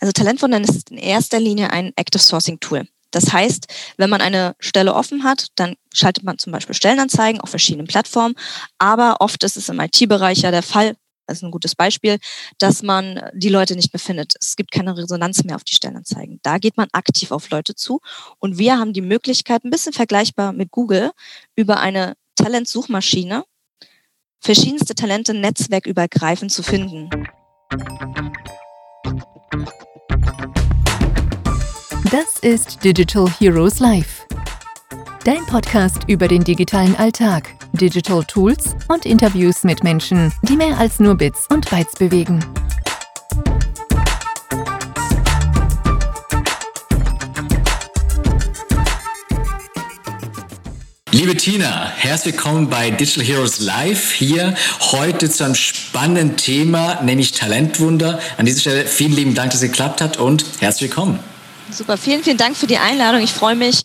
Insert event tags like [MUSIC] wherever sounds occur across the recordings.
Also Talentwunder ist in erster Linie ein Active Sourcing Tool. Das heißt, wenn man eine Stelle offen hat, dann schaltet man zum Beispiel Stellenanzeigen auf verschiedenen Plattformen. Aber oft ist es im IT-Bereich ja der Fall, das ist ein gutes Beispiel, dass man die Leute nicht mehr findet. Es gibt keine Resonanz mehr auf die Stellenanzeigen. Da geht man aktiv auf Leute zu. Und wir haben die Möglichkeit, ein bisschen vergleichbar mit Google, über eine Talentsuchmaschine verschiedenste Talente netzwerkübergreifend zu finden. Das ist Digital Heroes Live. Dein Podcast über den digitalen Alltag, Digital Tools und Interviews mit Menschen, die mehr als nur Bits und Bytes bewegen. Liebe Tina, herzlich willkommen bei Digital Heroes Live. Hier heute zu einem spannenden Thema, nämlich Talentwunder. An dieser Stelle vielen lieben Dank, dass es geklappt hat und herzlich willkommen. Super, vielen, vielen Dank für die Einladung. Ich freue mich,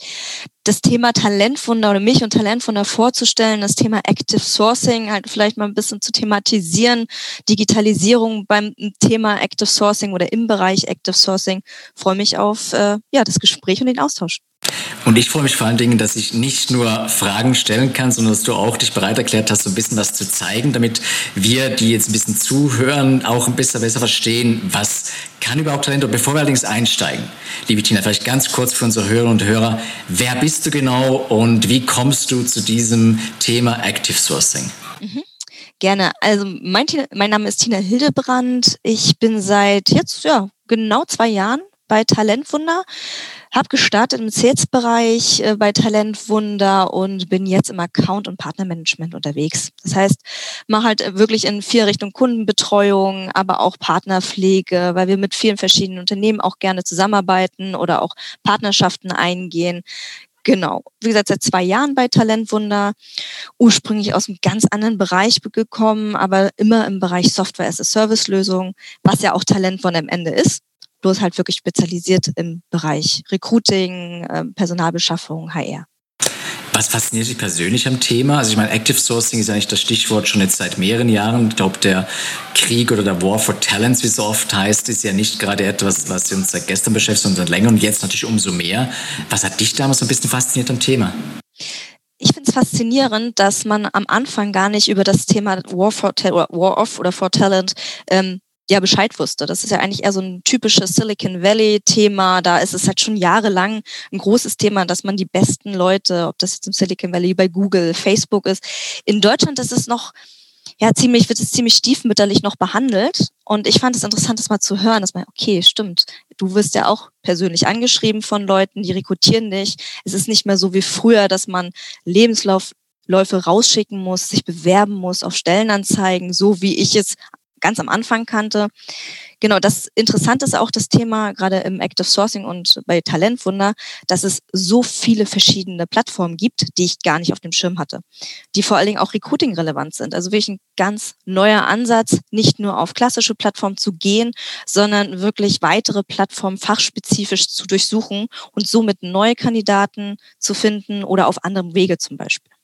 das Thema Talentwunder oder mich und Talentwunder vorzustellen, das Thema Active Sourcing halt vielleicht mal ein bisschen zu thematisieren, Digitalisierung beim Thema Active Sourcing oder im Bereich Active Sourcing. Ich freue mich auf äh, ja, das Gespräch und den Austausch. Und ich freue mich vor allen Dingen, dass ich nicht nur Fragen stellen kann, sondern dass du auch dich bereit erklärt hast, so ein bisschen was zu zeigen, damit wir, die jetzt ein bisschen zuhören, auch ein bisschen besser verstehen, was kann überhaupt Talent. Und bevor wir allerdings einsteigen, liebe Tina, vielleicht ganz kurz für unsere Hörer und Hörer, wer bist du genau und wie kommst du zu diesem Thema Active Sourcing? Mhm. Gerne. Also mein, mein Name ist Tina Hildebrand. Ich bin seit jetzt ja genau zwei Jahren bei Talentwunder. Habe gestartet im Sales-Bereich äh, bei Talentwunder und bin jetzt im Account- und Partnermanagement unterwegs. Das heißt, mache halt wirklich in vier Richtungen Kundenbetreuung, aber auch Partnerpflege, weil wir mit vielen verschiedenen Unternehmen auch gerne zusammenarbeiten oder auch Partnerschaften eingehen. Genau. Wie gesagt, seit zwei Jahren bei Talentwunder. Ursprünglich aus einem ganz anderen Bereich gekommen, aber immer im Bereich Software as a Service Lösung, was ja auch Talentwunder am Ende ist bloß halt wirklich spezialisiert im Bereich Recruiting, ähm, Personalbeschaffung, HR. Was fasziniert dich persönlich am Thema? Also ich meine, Active Sourcing ist eigentlich das Stichwort schon jetzt seit mehreren Jahren. Ich glaube, der Krieg oder der War for Talents, wie es so oft heißt, ist ja nicht gerade etwas, was uns seit gestern beschäftigt, sondern länger und jetzt natürlich umso mehr. Was hat dich damals so ein bisschen fasziniert am Thema? ich finde es faszinierend, dass man am Anfang gar nicht über das Thema War, for, War of oder for Talent ähm, ja Bescheid wusste. Das ist ja eigentlich eher so ein typisches Silicon Valley-Thema. Da ist es halt schon jahrelang ein großes Thema, dass man die besten Leute, ob das jetzt im Silicon Valley bei Google, Facebook ist. In Deutschland ist es noch ja ziemlich wird es ziemlich stiefmütterlich noch behandelt und ich fand es interessant, das mal zu hören, dass man okay stimmt, du wirst ja auch persönlich angeschrieben von Leuten, die rekrutieren dich. Es ist nicht mehr so wie früher, dass man Lebenslauf rausschicken muss, sich bewerben muss auf Stellenanzeigen, so wie ich es ganz am Anfang kannte. Genau, das Interessante ist auch das Thema, gerade im Active Sourcing und bei Talentwunder, dass es so viele verschiedene Plattformen gibt, die ich gar nicht auf dem Schirm hatte, die vor allen Dingen auch Recruiting relevant sind. Also wirklich ein ganz neuer Ansatz, nicht nur auf klassische Plattformen zu gehen, sondern wirklich weitere Plattformen fachspezifisch zu durchsuchen und somit neue Kandidaten zu finden oder auf anderem Wege zum Beispiel.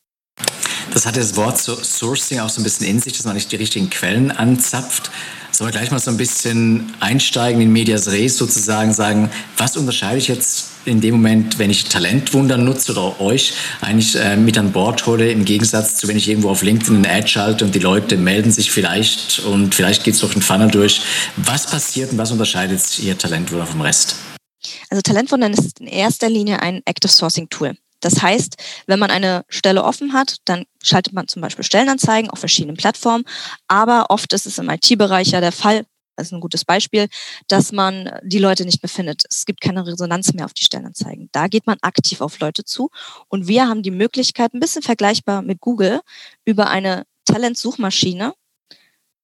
Das hat das Wort Sourcing auch so ein bisschen in sich, dass man nicht die richtigen Quellen anzapft. Sollen wir gleich mal so ein bisschen einsteigen in Medias Res sozusagen, sagen, was unterscheide ich jetzt in dem Moment, wenn ich Talentwunder nutze oder euch eigentlich äh, mit an Bord hole, im Gegensatz zu, wenn ich irgendwo auf LinkedIn eine Ad schalte und die Leute melden sich vielleicht und vielleicht geht es durch den Funnel durch. Was passiert und was unterscheidet ihr Talentwunder vom Rest? Also Talentwunder ist in erster Linie ein Active Sourcing Tool. Das heißt, wenn man eine Stelle offen hat, dann schaltet man zum Beispiel Stellenanzeigen auf verschiedenen Plattformen. Aber oft ist es im IT-Bereich ja der Fall, das ist ein gutes Beispiel, dass man die Leute nicht mehr findet. Es gibt keine Resonanz mehr auf die Stellenanzeigen. Da geht man aktiv auf Leute zu. Und wir haben die Möglichkeit, ein bisschen vergleichbar mit Google, über eine Talentsuchmaschine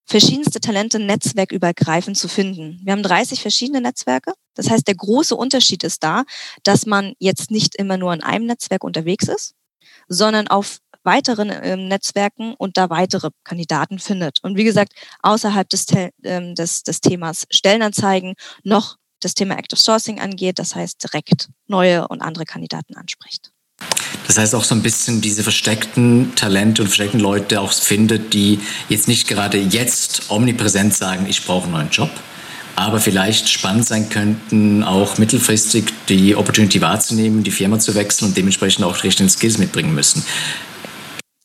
verschiedenste Talente netzwerkübergreifend zu finden. Wir haben 30 verschiedene Netzwerke. Das heißt, der große Unterschied ist da, dass man jetzt nicht immer nur in einem Netzwerk unterwegs ist, sondern auf weiteren ähm, Netzwerken und da weitere Kandidaten findet. Und wie gesagt, außerhalb des, ähm, des, des Themas Stellenanzeigen noch das Thema Active Sourcing angeht, das heißt direkt neue und andere Kandidaten anspricht. Das heißt auch so ein bisschen diese versteckten Talente und versteckten Leute auch findet, die jetzt nicht gerade jetzt omnipräsent sagen, ich brauche einen neuen Job, aber vielleicht spannend sein könnten, auch mittelfristig die Opportunity wahrzunehmen, die Firma zu wechseln und dementsprechend auch richtigen Skills mitbringen müssen.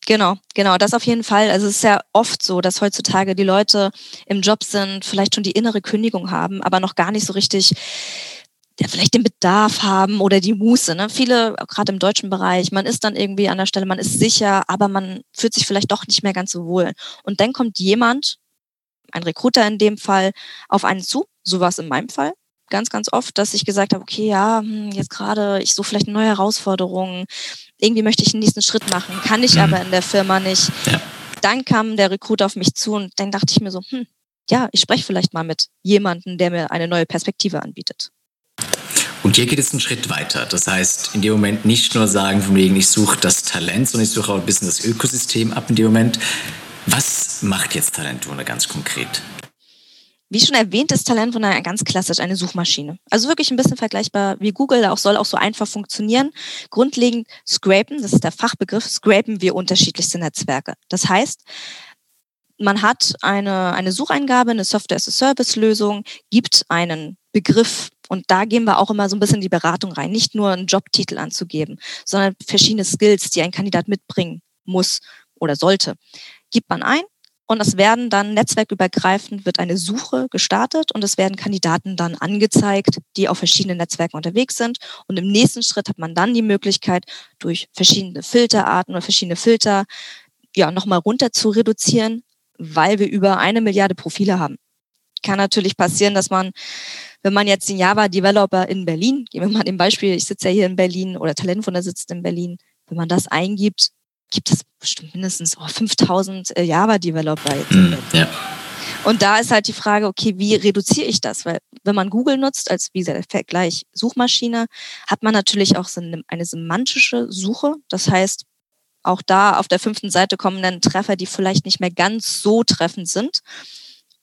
Genau, genau, das auf jeden Fall. Also es ist ja oft so, dass heutzutage die Leute im Job sind, vielleicht schon die innere Kündigung haben, aber noch gar nicht so richtig ja, vielleicht den Bedarf haben oder die Muße. Ne? Viele, gerade im deutschen Bereich, man ist dann irgendwie an der Stelle, man ist sicher, aber man fühlt sich vielleicht doch nicht mehr ganz so wohl. Und dann kommt jemand, ein Recruiter in dem Fall, auf einen zu, so war es in meinem Fall, ganz, ganz oft, dass ich gesagt habe, okay, ja, hm, jetzt gerade, ich suche vielleicht eine neue Herausforderung, irgendwie möchte ich einen nächsten Schritt machen, kann ich mhm. aber in der Firma nicht. Ja. Dann kam der Recruiter auf mich zu und dann dachte ich mir so, hm, ja, ich spreche vielleicht mal mit jemandem, der mir eine neue Perspektive anbietet. Und hier geht es einen Schritt weiter. Das heißt, in dem Moment nicht nur sagen, von wegen, ich suche das Talent, sondern ich suche auch ein bisschen das Ökosystem ab in dem Moment. Was macht jetzt Talentwunder ganz konkret? Wie schon erwähnt, ist Talentwunder ganz klassisch eine Suchmaschine. Also wirklich ein bisschen vergleichbar wie Google, auch soll auch so einfach funktionieren. Grundlegend scrapen, das ist der Fachbegriff, scrapen wir unterschiedlichste Netzwerke. Das heißt, man hat eine, eine Sucheingabe, eine Software-as-a-Service-Lösung, gibt einen Begriff und da gehen wir auch immer so ein bisschen in die Beratung rein, nicht nur einen Jobtitel anzugeben, sondern verschiedene Skills, die ein Kandidat mitbringen muss oder sollte. Gibt man ein, und es werden dann netzwerkübergreifend wird eine Suche gestartet und es werden Kandidaten dann angezeigt, die auf verschiedenen Netzwerken unterwegs sind. Und im nächsten Schritt hat man dann die Möglichkeit, durch verschiedene Filterarten oder verschiedene Filter ja nochmal runter zu reduzieren, weil wir über eine Milliarde Profile haben. Kann natürlich passieren, dass man, wenn man jetzt den Java-Developer in Berlin, geben wir mal dem Beispiel, ich sitze ja hier in Berlin oder Talentwunder sitzt in Berlin, wenn man das eingibt, gibt es bestimmt mindestens oh, 5000 äh, Java-Developer jetzt. Mm, ja. Und da ist halt die Frage, okay, wie reduziere ich das? Weil wenn man Google nutzt als, wie gesagt, Vergleich Suchmaschine, hat man natürlich auch so eine, eine semantische Suche. Das heißt, auch da auf der fünften Seite kommen dann Treffer, die vielleicht nicht mehr ganz so treffend sind.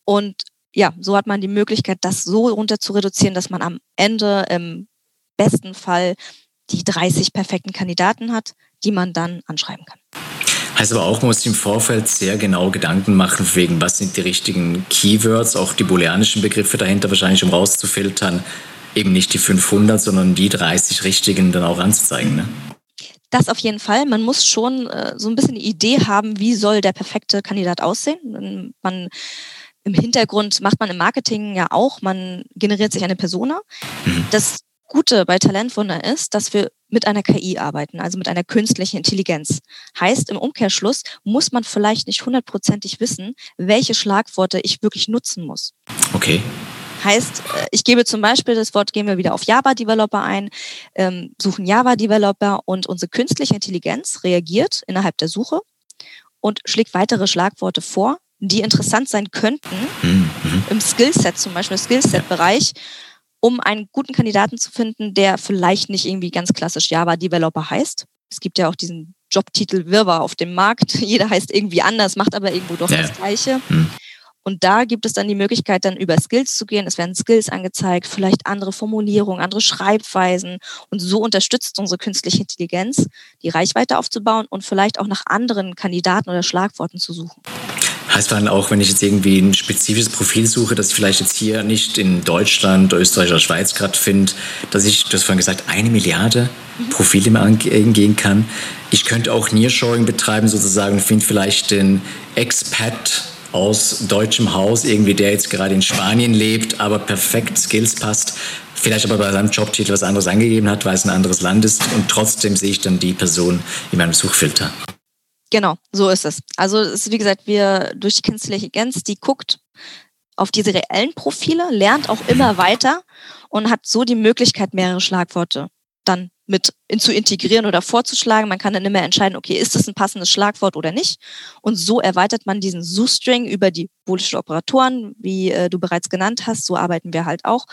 Und ja, so hat man die Möglichkeit, das so runter zu reduzieren, dass man am Ende im besten Fall die 30 perfekten Kandidaten hat, die man dann anschreiben kann. Heißt aber auch, man muss im Vorfeld sehr genau Gedanken machen, wegen was sind die richtigen Keywords, auch die booleanischen Begriffe dahinter wahrscheinlich, um rauszufiltern, eben nicht die 500, sondern die 30 richtigen dann auch anzuzeigen. Ne? Das auf jeden Fall. Man muss schon äh, so ein bisschen die Idee haben, wie soll der perfekte Kandidat aussehen. Man im Hintergrund macht man im Marketing ja auch, man generiert sich eine Persona. Mhm. Das Gute bei Talentwunder ist, dass wir mit einer KI arbeiten, also mit einer künstlichen Intelligenz. Heißt, im Umkehrschluss muss man vielleicht nicht hundertprozentig wissen, welche Schlagworte ich wirklich nutzen muss. Okay. Heißt, äh, ich gebe zum Beispiel das Wort, gehen wir wieder auf Java-Developer ein, ähm, suchen Java-Developer und unsere künstliche Intelligenz reagiert innerhalb der Suche und schlägt weitere Schlagworte vor, die interessant sein könnten mhm. im Skillset, zum Beispiel Skillset-Bereich, um einen guten Kandidaten zu finden, der vielleicht nicht irgendwie ganz klassisch Java-Developer heißt. Es gibt ja auch diesen Jobtitel Wirrwarr auf dem Markt. [LAUGHS] Jeder heißt irgendwie anders, macht aber irgendwo doch ja. das Gleiche. Hm. Und da gibt es dann die Möglichkeit, dann über Skills zu gehen. Es werden Skills angezeigt, vielleicht andere Formulierungen, andere Schreibweisen. Und so unterstützt unsere künstliche Intelligenz, die Reichweite aufzubauen und vielleicht auch nach anderen Kandidaten oder Schlagworten zu suchen. Heißt dann auch, wenn ich jetzt irgendwie ein spezifisches Profil suche, das ich vielleicht jetzt hier nicht in Deutschland, Österreich oder Schweiz gerade finde, dass ich, du hast vorhin gesagt, eine Milliarde mhm. Profile mir angehen kann. Ich könnte auch Nearshoring betreiben sozusagen und finde vielleicht den Expat aus deutschem Haus, irgendwie der jetzt gerade in Spanien lebt, aber perfekt Skills passt, vielleicht aber bei seinem Jobtitel was anderes angegeben hat, weil es ein anderes Land ist und trotzdem sehe ich dann die Person in meinem Suchfilter. Genau, so ist es. Also es ist wie gesagt, wir durch die künstliche Intelligenz, die guckt auf diese reellen Profile, lernt auch immer weiter und hat so die Möglichkeit, mehrere Schlagworte dann mit in, zu integrieren oder vorzuschlagen. Man kann dann immer entscheiden, okay, ist das ein passendes Schlagwort oder nicht? Und so erweitert man diesen Suchstring über die boolischen Operatoren, wie äh, du bereits genannt hast. So arbeiten wir halt auch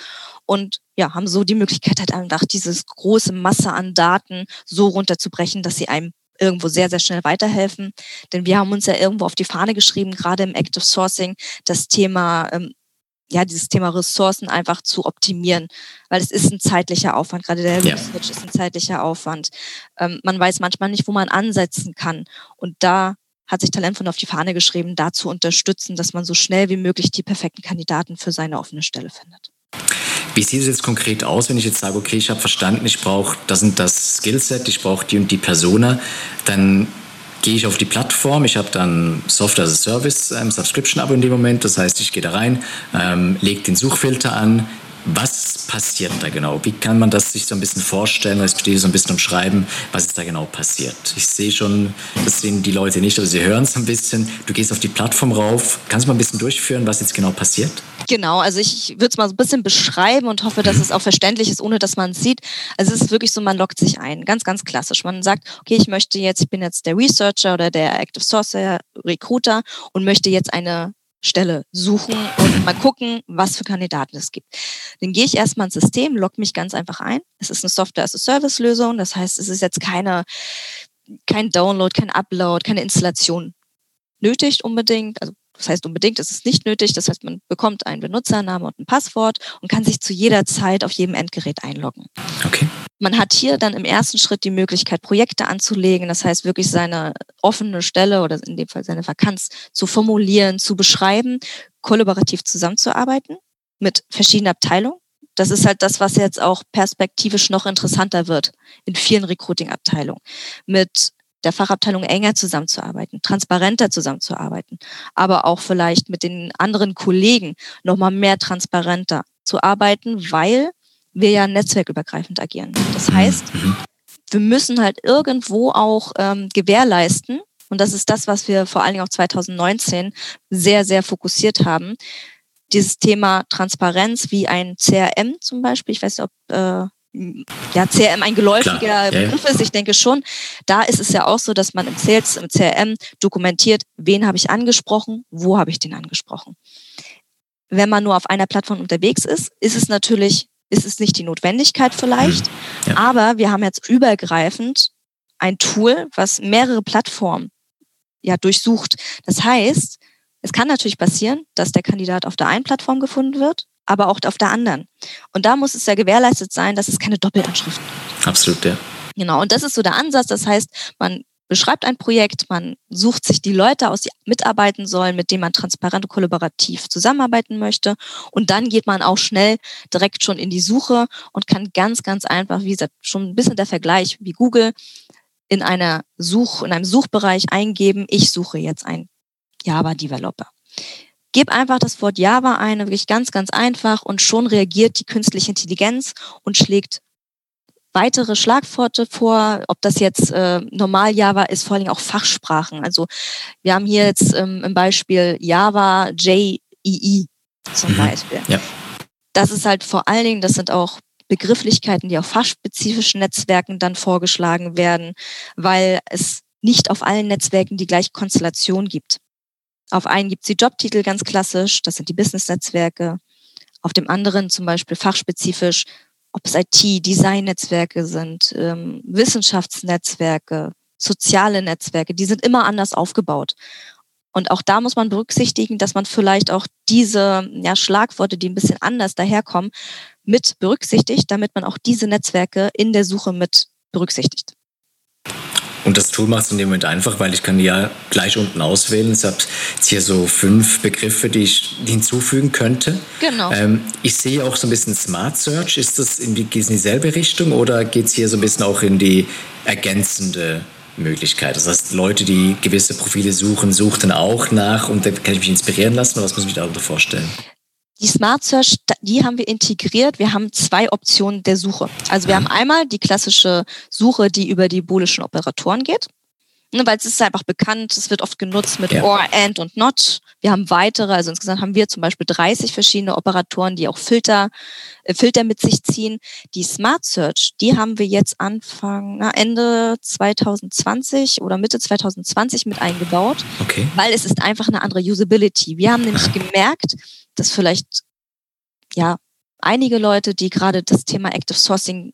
und ja, haben so die Möglichkeit halt einfach dieses große Masse an Daten so runterzubrechen, dass sie einem irgendwo sehr, sehr schnell weiterhelfen. Denn wir haben uns ja irgendwo auf die Fahne geschrieben, gerade im Active Sourcing, das Thema, ähm, ja, dieses Thema Ressourcen einfach zu optimieren, weil es ist ein zeitlicher Aufwand. Gerade der ja. Research ist ein zeitlicher Aufwand. Ähm, man weiß manchmal nicht, wo man ansetzen kann. Und da hat sich Talentfund auf die Fahne geschrieben, da zu unterstützen, dass man so schnell wie möglich die perfekten Kandidaten für seine offene Stelle findet. Wie sieht es jetzt konkret aus, wenn ich jetzt sage, okay, ich habe verstanden, ich brauche das und das Skillset, ich brauche die und die Persona, dann gehe ich auf die Plattform, ich habe dann Software as a Service, ähm, Subscription-Abo in dem Moment, das heißt, ich gehe da rein, ähm, lege den Suchfilter an, was passiert da genau? Wie kann man das sich so ein bisschen vorstellen, respektive so ein bisschen umschreiben, was ist da genau passiert? Ich sehe schon, das sehen die Leute nicht, aber sie hören es ein bisschen. Du gehst auf die Plattform rauf. Kannst du mal ein bisschen durchführen, was jetzt genau passiert? Genau, also ich würde es mal so ein bisschen beschreiben und hoffe, dass mhm. es auch verständlich ist, ohne dass man es sieht. Also es ist wirklich so, man loggt sich ein, ganz, ganz klassisch. Man sagt, okay, ich möchte jetzt, ich bin jetzt der Researcher oder der Active Source Recruiter und möchte jetzt eine Stelle suchen und mal gucken, was für Kandidaten es gibt. Dann gehe ich erstmal ins System, logge mich ganz einfach ein. Es ist eine Software-as-a-Service-Lösung, das heißt, es ist jetzt keine, kein Download, kein Upload, keine Installation nötig unbedingt. Also das heißt unbedingt, es ist nicht nötig. Das heißt, man bekommt einen Benutzernamen und ein Passwort und kann sich zu jeder Zeit auf jedem Endgerät einloggen. Okay. Man hat hier dann im ersten Schritt die Möglichkeit, Projekte anzulegen. Das heißt, wirklich seine offene Stelle oder in dem Fall seine Vakanz zu formulieren, zu beschreiben, kollaborativ zusammenzuarbeiten mit verschiedenen Abteilungen. Das ist halt das, was jetzt auch perspektivisch noch interessanter wird in vielen Recruiting-Abteilungen. Mit der Fachabteilung enger zusammenzuarbeiten, transparenter zusammenzuarbeiten, aber auch vielleicht mit den anderen Kollegen nochmal mehr transparenter zu arbeiten, weil wir ja netzwerkübergreifend agieren. Das heißt, mhm. wir müssen halt irgendwo auch ähm, gewährleisten, und das ist das, was wir vor allen Dingen auch 2019 sehr, sehr fokussiert haben, dieses Thema Transparenz wie ein CRM zum Beispiel. Ich weiß nicht, ob äh, ja, CRM ein geläufiger Klar. Begriff ist. Ich denke schon, da ist es ja auch so, dass man im Sales, im CRM dokumentiert, wen habe ich angesprochen, wo habe ich den angesprochen. Wenn man nur auf einer Plattform unterwegs ist, ist es natürlich, ist es nicht die Notwendigkeit vielleicht, mhm. ja. aber wir haben jetzt übergreifend ein Tool, was mehrere Plattformen ja durchsucht. Das heißt, es kann natürlich passieren, dass der Kandidat auf der einen Plattform gefunden wird aber auch auf der anderen. Und da muss es ja gewährleistet sein, dass es keine Doppelanschriften gibt. Absolut, ja. Genau, und das ist so der Ansatz. Das heißt, man beschreibt ein Projekt, man sucht sich die Leute aus, die mitarbeiten sollen, mit denen man transparent und kollaborativ zusammenarbeiten möchte. Und dann geht man auch schnell direkt schon in die Suche und kann ganz, ganz einfach, wie gesagt, schon ein bisschen der Vergleich wie Google in einer Such, in einem Suchbereich eingeben, ich suche jetzt einen Java-Developer. Gib einfach das Wort Java ein, wirklich ganz, ganz einfach und schon reagiert die künstliche Intelligenz und schlägt weitere Schlagworte vor, ob das jetzt äh, normal Java ist, vor allem auch Fachsprachen. Also wir haben hier jetzt ähm, im Beispiel Java JEE zum mhm. Beispiel. Ja. Das ist halt vor allen Dingen, das sind auch Begrifflichkeiten, die auf fachspezifischen Netzwerken dann vorgeschlagen werden, weil es nicht auf allen Netzwerken die gleiche Konstellation gibt. Auf einen gibt es die Jobtitel ganz klassisch, das sind die Business-Netzwerke. Auf dem anderen zum Beispiel fachspezifisch, ob es IT, Design-Netzwerke sind, ähm, Wissenschaftsnetzwerke, soziale Netzwerke, die sind immer anders aufgebaut. Und auch da muss man berücksichtigen, dass man vielleicht auch diese ja, Schlagworte, die ein bisschen anders daherkommen, mit berücksichtigt, damit man auch diese Netzwerke in der Suche mit berücksichtigt. Und das Tool macht es in dem Moment einfach, weil ich kann ja gleich unten auswählen. Ich habe jetzt hier so fünf Begriffe, die ich hinzufügen könnte. Genau. Ähm, ich sehe auch so ein bisschen Smart Search. Ist das in, die, geht in dieselbe Richtung oder geht es hier so ein bisschen auch in die ergänzende Möglichkeit? Das heißt, Leute, die gewisse Profile suchen, suchen auch nach und da kann ich mich inspirieren lassen oder was muss ich mir darunter vorstellen? Die Smart Search, die haben wir integriert. Wir haben zwei Optionen der Suche. Also wir haben einmal die klassische Suche, die über die boolischen Operatoren geht. Ne, weil es ist einfach bekannt, es wird oft genutzt mit ja. or, and und not. Wir haben weitere, also insgesamt haben wir zum Beispiel 30 verschiedene Operatoren, die auch Filter, äh, Filter mit sich ziehen. Die Smart Search, die haben wir jetzt Anfang, na, Ende 2020 oder Mitte 2020 mit eingebaut, okay. weil es ist einfach eine andere Usability. Wir haben nämlich [LAUGHS] gemerkt, dass vielleicht ja einige Leute, die gerade das Thema Active Sourcing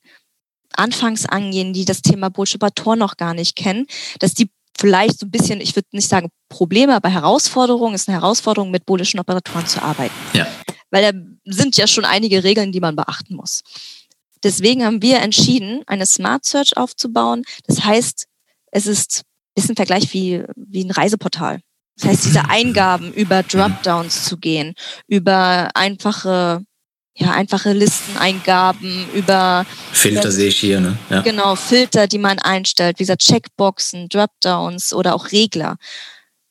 anfangs angehen, die das Thema Bullshit-Tor noch gar nicht kennen, dass die vielleicht so ein bisschen, ich würde nicht sagen Probleme, aber Herausforderungen, ist eine Herausforderung, mit bullischen Operatoren zu arbeiten. Ja. Weil da sind ja schon einige Regeln, die man beachten muss. Deswegen haben wir entschieden, eine Smart Search aufzubauen. Das heißt, es ist bisschen Vergleich wie, wie ein Reiseportal. Das heißt, diese Eingaben über Dropdowns zu gehen, über einfache, ja, einfache Listeneingaben, über Filter sehe ich hier, ne? Ja. Genau, Filter, die man einstellt, wie gesagt, Checkboxen, Dropdowns oder auch Regler.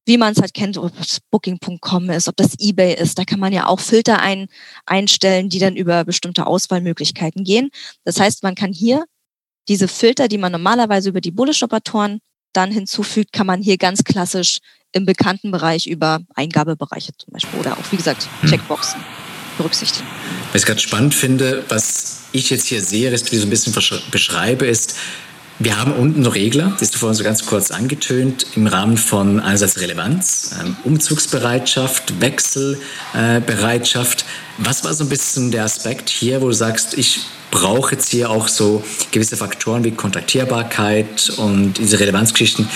Wie man es halt kennt, ob es Booking.com ist, ob das eBay ist, da kann man ja auch Filter ein, einstellen, die dann über bestimmte Auswahlmöglichkeiten gehen. Das heißt, man kann hier diese Filter, die man normalerweise über die Bullish-Operatoren dann hinzufügt, kann man hier ganz klassisch im bekannten Bereich über Eingabebereiche zum Beispiel oder auch, wie gesagt, hm. Checkboxen berücksichtigen. Was ich gerade spannend finde, was ich jetzt hier sehe, ist, ich so ein bisschen beschreibe, ist, wir haben unten Regler, die hast du vorhin so ganz kurz angetönt, im Rahmen von einerseits Relevanz, ähm, Umzugsbereitschaft, Wechselbereitschaft. Äh, Was war so ein bisschen der Aspekt hier, wo du sagst, ich brauche jetzt hier auch so gewisse Faktoren wie Kontaktierbarkeit und diese Relevanzgeschichten,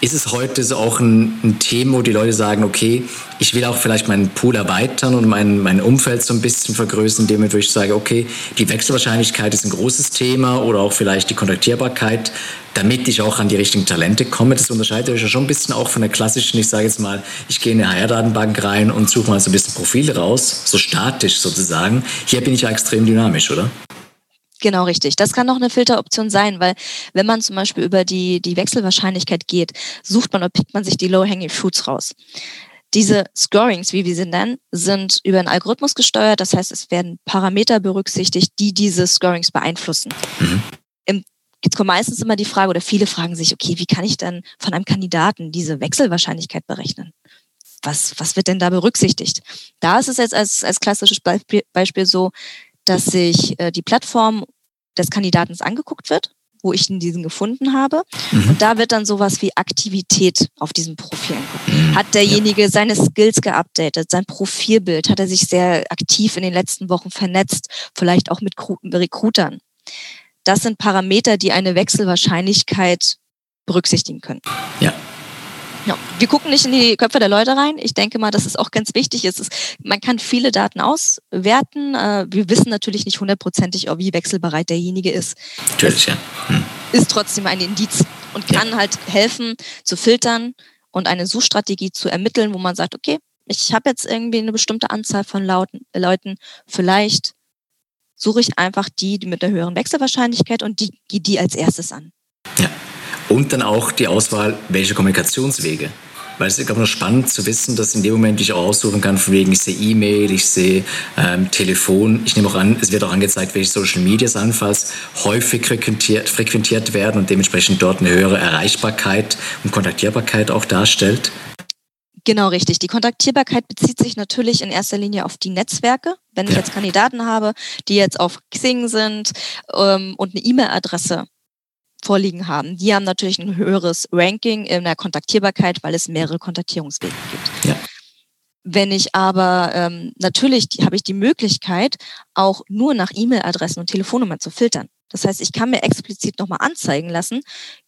ist es heute so auch ein, ein, Thema, wo die Leute sagen, okay, ich will auch vielleicht meinen Pool erweitern und mein, mein Umfeld so ein bisschen vergrößern, indem ich sage, okay, die Wechselwahrscheinlichkeit ist ein großes Thema oder auch vielleicht die Kontaktierbarkeit, damit ich auch an die richtigen Talente komme. Das unterscheidet euch ja schon ein bisschen auch von der klassischen, ich sage jetzt mal, ich gehe in eine HR-Datenbank rein und suche mal so ein bisschen Profile raus, so statisch sozusagen. Hier bin ich ja extrem dynamisch, oder? Genau, richtig. Das kann noch eine Filteroption sein, weil wenn man zum Beispiel über die, die Wechselwahrscheinlichkeit geht, sucht man oder pickt man sich die Low-Hanging Fruits raus. Diese Scorings, wie wir sie nennen, sind über einen Algorithmus gesteuert. Das heißt, es werden Parameter berücksichtigt, die diese Scorings beeinflussen. Mhm. Im, jetzt kommt meistens immer die Frage, oder viele fragen sich, okay, wie kann ich dann von einem Kandidaten diese Wechselwahrscheinlichkeit berechnen? Was, was wird denn da berücksichtigt? Da ist es jetzt als, als klassisches Beispiel so, dass sich äh, die Plattform des Kandidaten angeguckt wird, wo ich diesen gefunden habe. Mhm. Und da wird dann sowas wie Aktivität auf diesem Profil angucken. Mhm. Hat derjenige ja. seine Skills geupdatet, sein Profilbild, hat er sich sehr aktiv in den letzten Wochen vernetzt, vielleicht auch mit Recruitern. Das sind Parameter, die eine Wechselwahrscheinlichkeit berücksichtigen können. Ja. Ja, wir gucken nicht in die Köpfe der Leute rein. Ich denke mal, dass es auch ganz wichtig ist. ist man kann viele Daten auswerten. Äh, wir wissen natürlich nicht hundertprozentig, wie wechselbereit derjenige ist. Natürlich, ja. Hm. Ist trotzdem ein Indiz und kann ja. halt helfen zu filtern und eine Suchstrategie zu ermitteln, wo man sagt, okay, ich habe jetzt irgendwie eine bestimmte Anzahl von Lauten, Leuten, vielleicht suche ich einfach die, die mit der höheren Wechselwahrscheinlichkeit und die, die, die als erstes an. Ja. Und dann auch die Auswahl, welche Kommunikationswege. Weil es ist, glaube ich, spannend zu wissen, dass in dem Moment ich auch aussuchen kann, von wegen, ich sehe E-Mail, ich sehe ähm, Telefon. Ich nehme auch an, es wird auch angezeigt, welche Social Medias anfalls häufig frequentiert, frequentiert werden und dementsprechend dort eine höhere Erreichbarkeit und Kontaktierbarkeit auch darstellt. Genau, richtig. Die Kontaktierbarkeit bezieht sich natürlich in erster Linie auf die Netzwerke. Wenn ich jetzt Kandidaten habe, die jetzt auf Xing sind ähm, und eine E-Mail-Adresse vorliegen haben. Die haben natürlich ein höheres Ranking in der Kontaktierbarkeit, weil es mehrere Kontaktierungswege gibt. Ja. Wenn ich aber ähm, natürlich habe ich die Möglichkeit, auch nur nach E-Mail-Adressen und Telefonnummern zu filtern. Das heißt, ich kann mir explizit nochmal anzeigen lassen,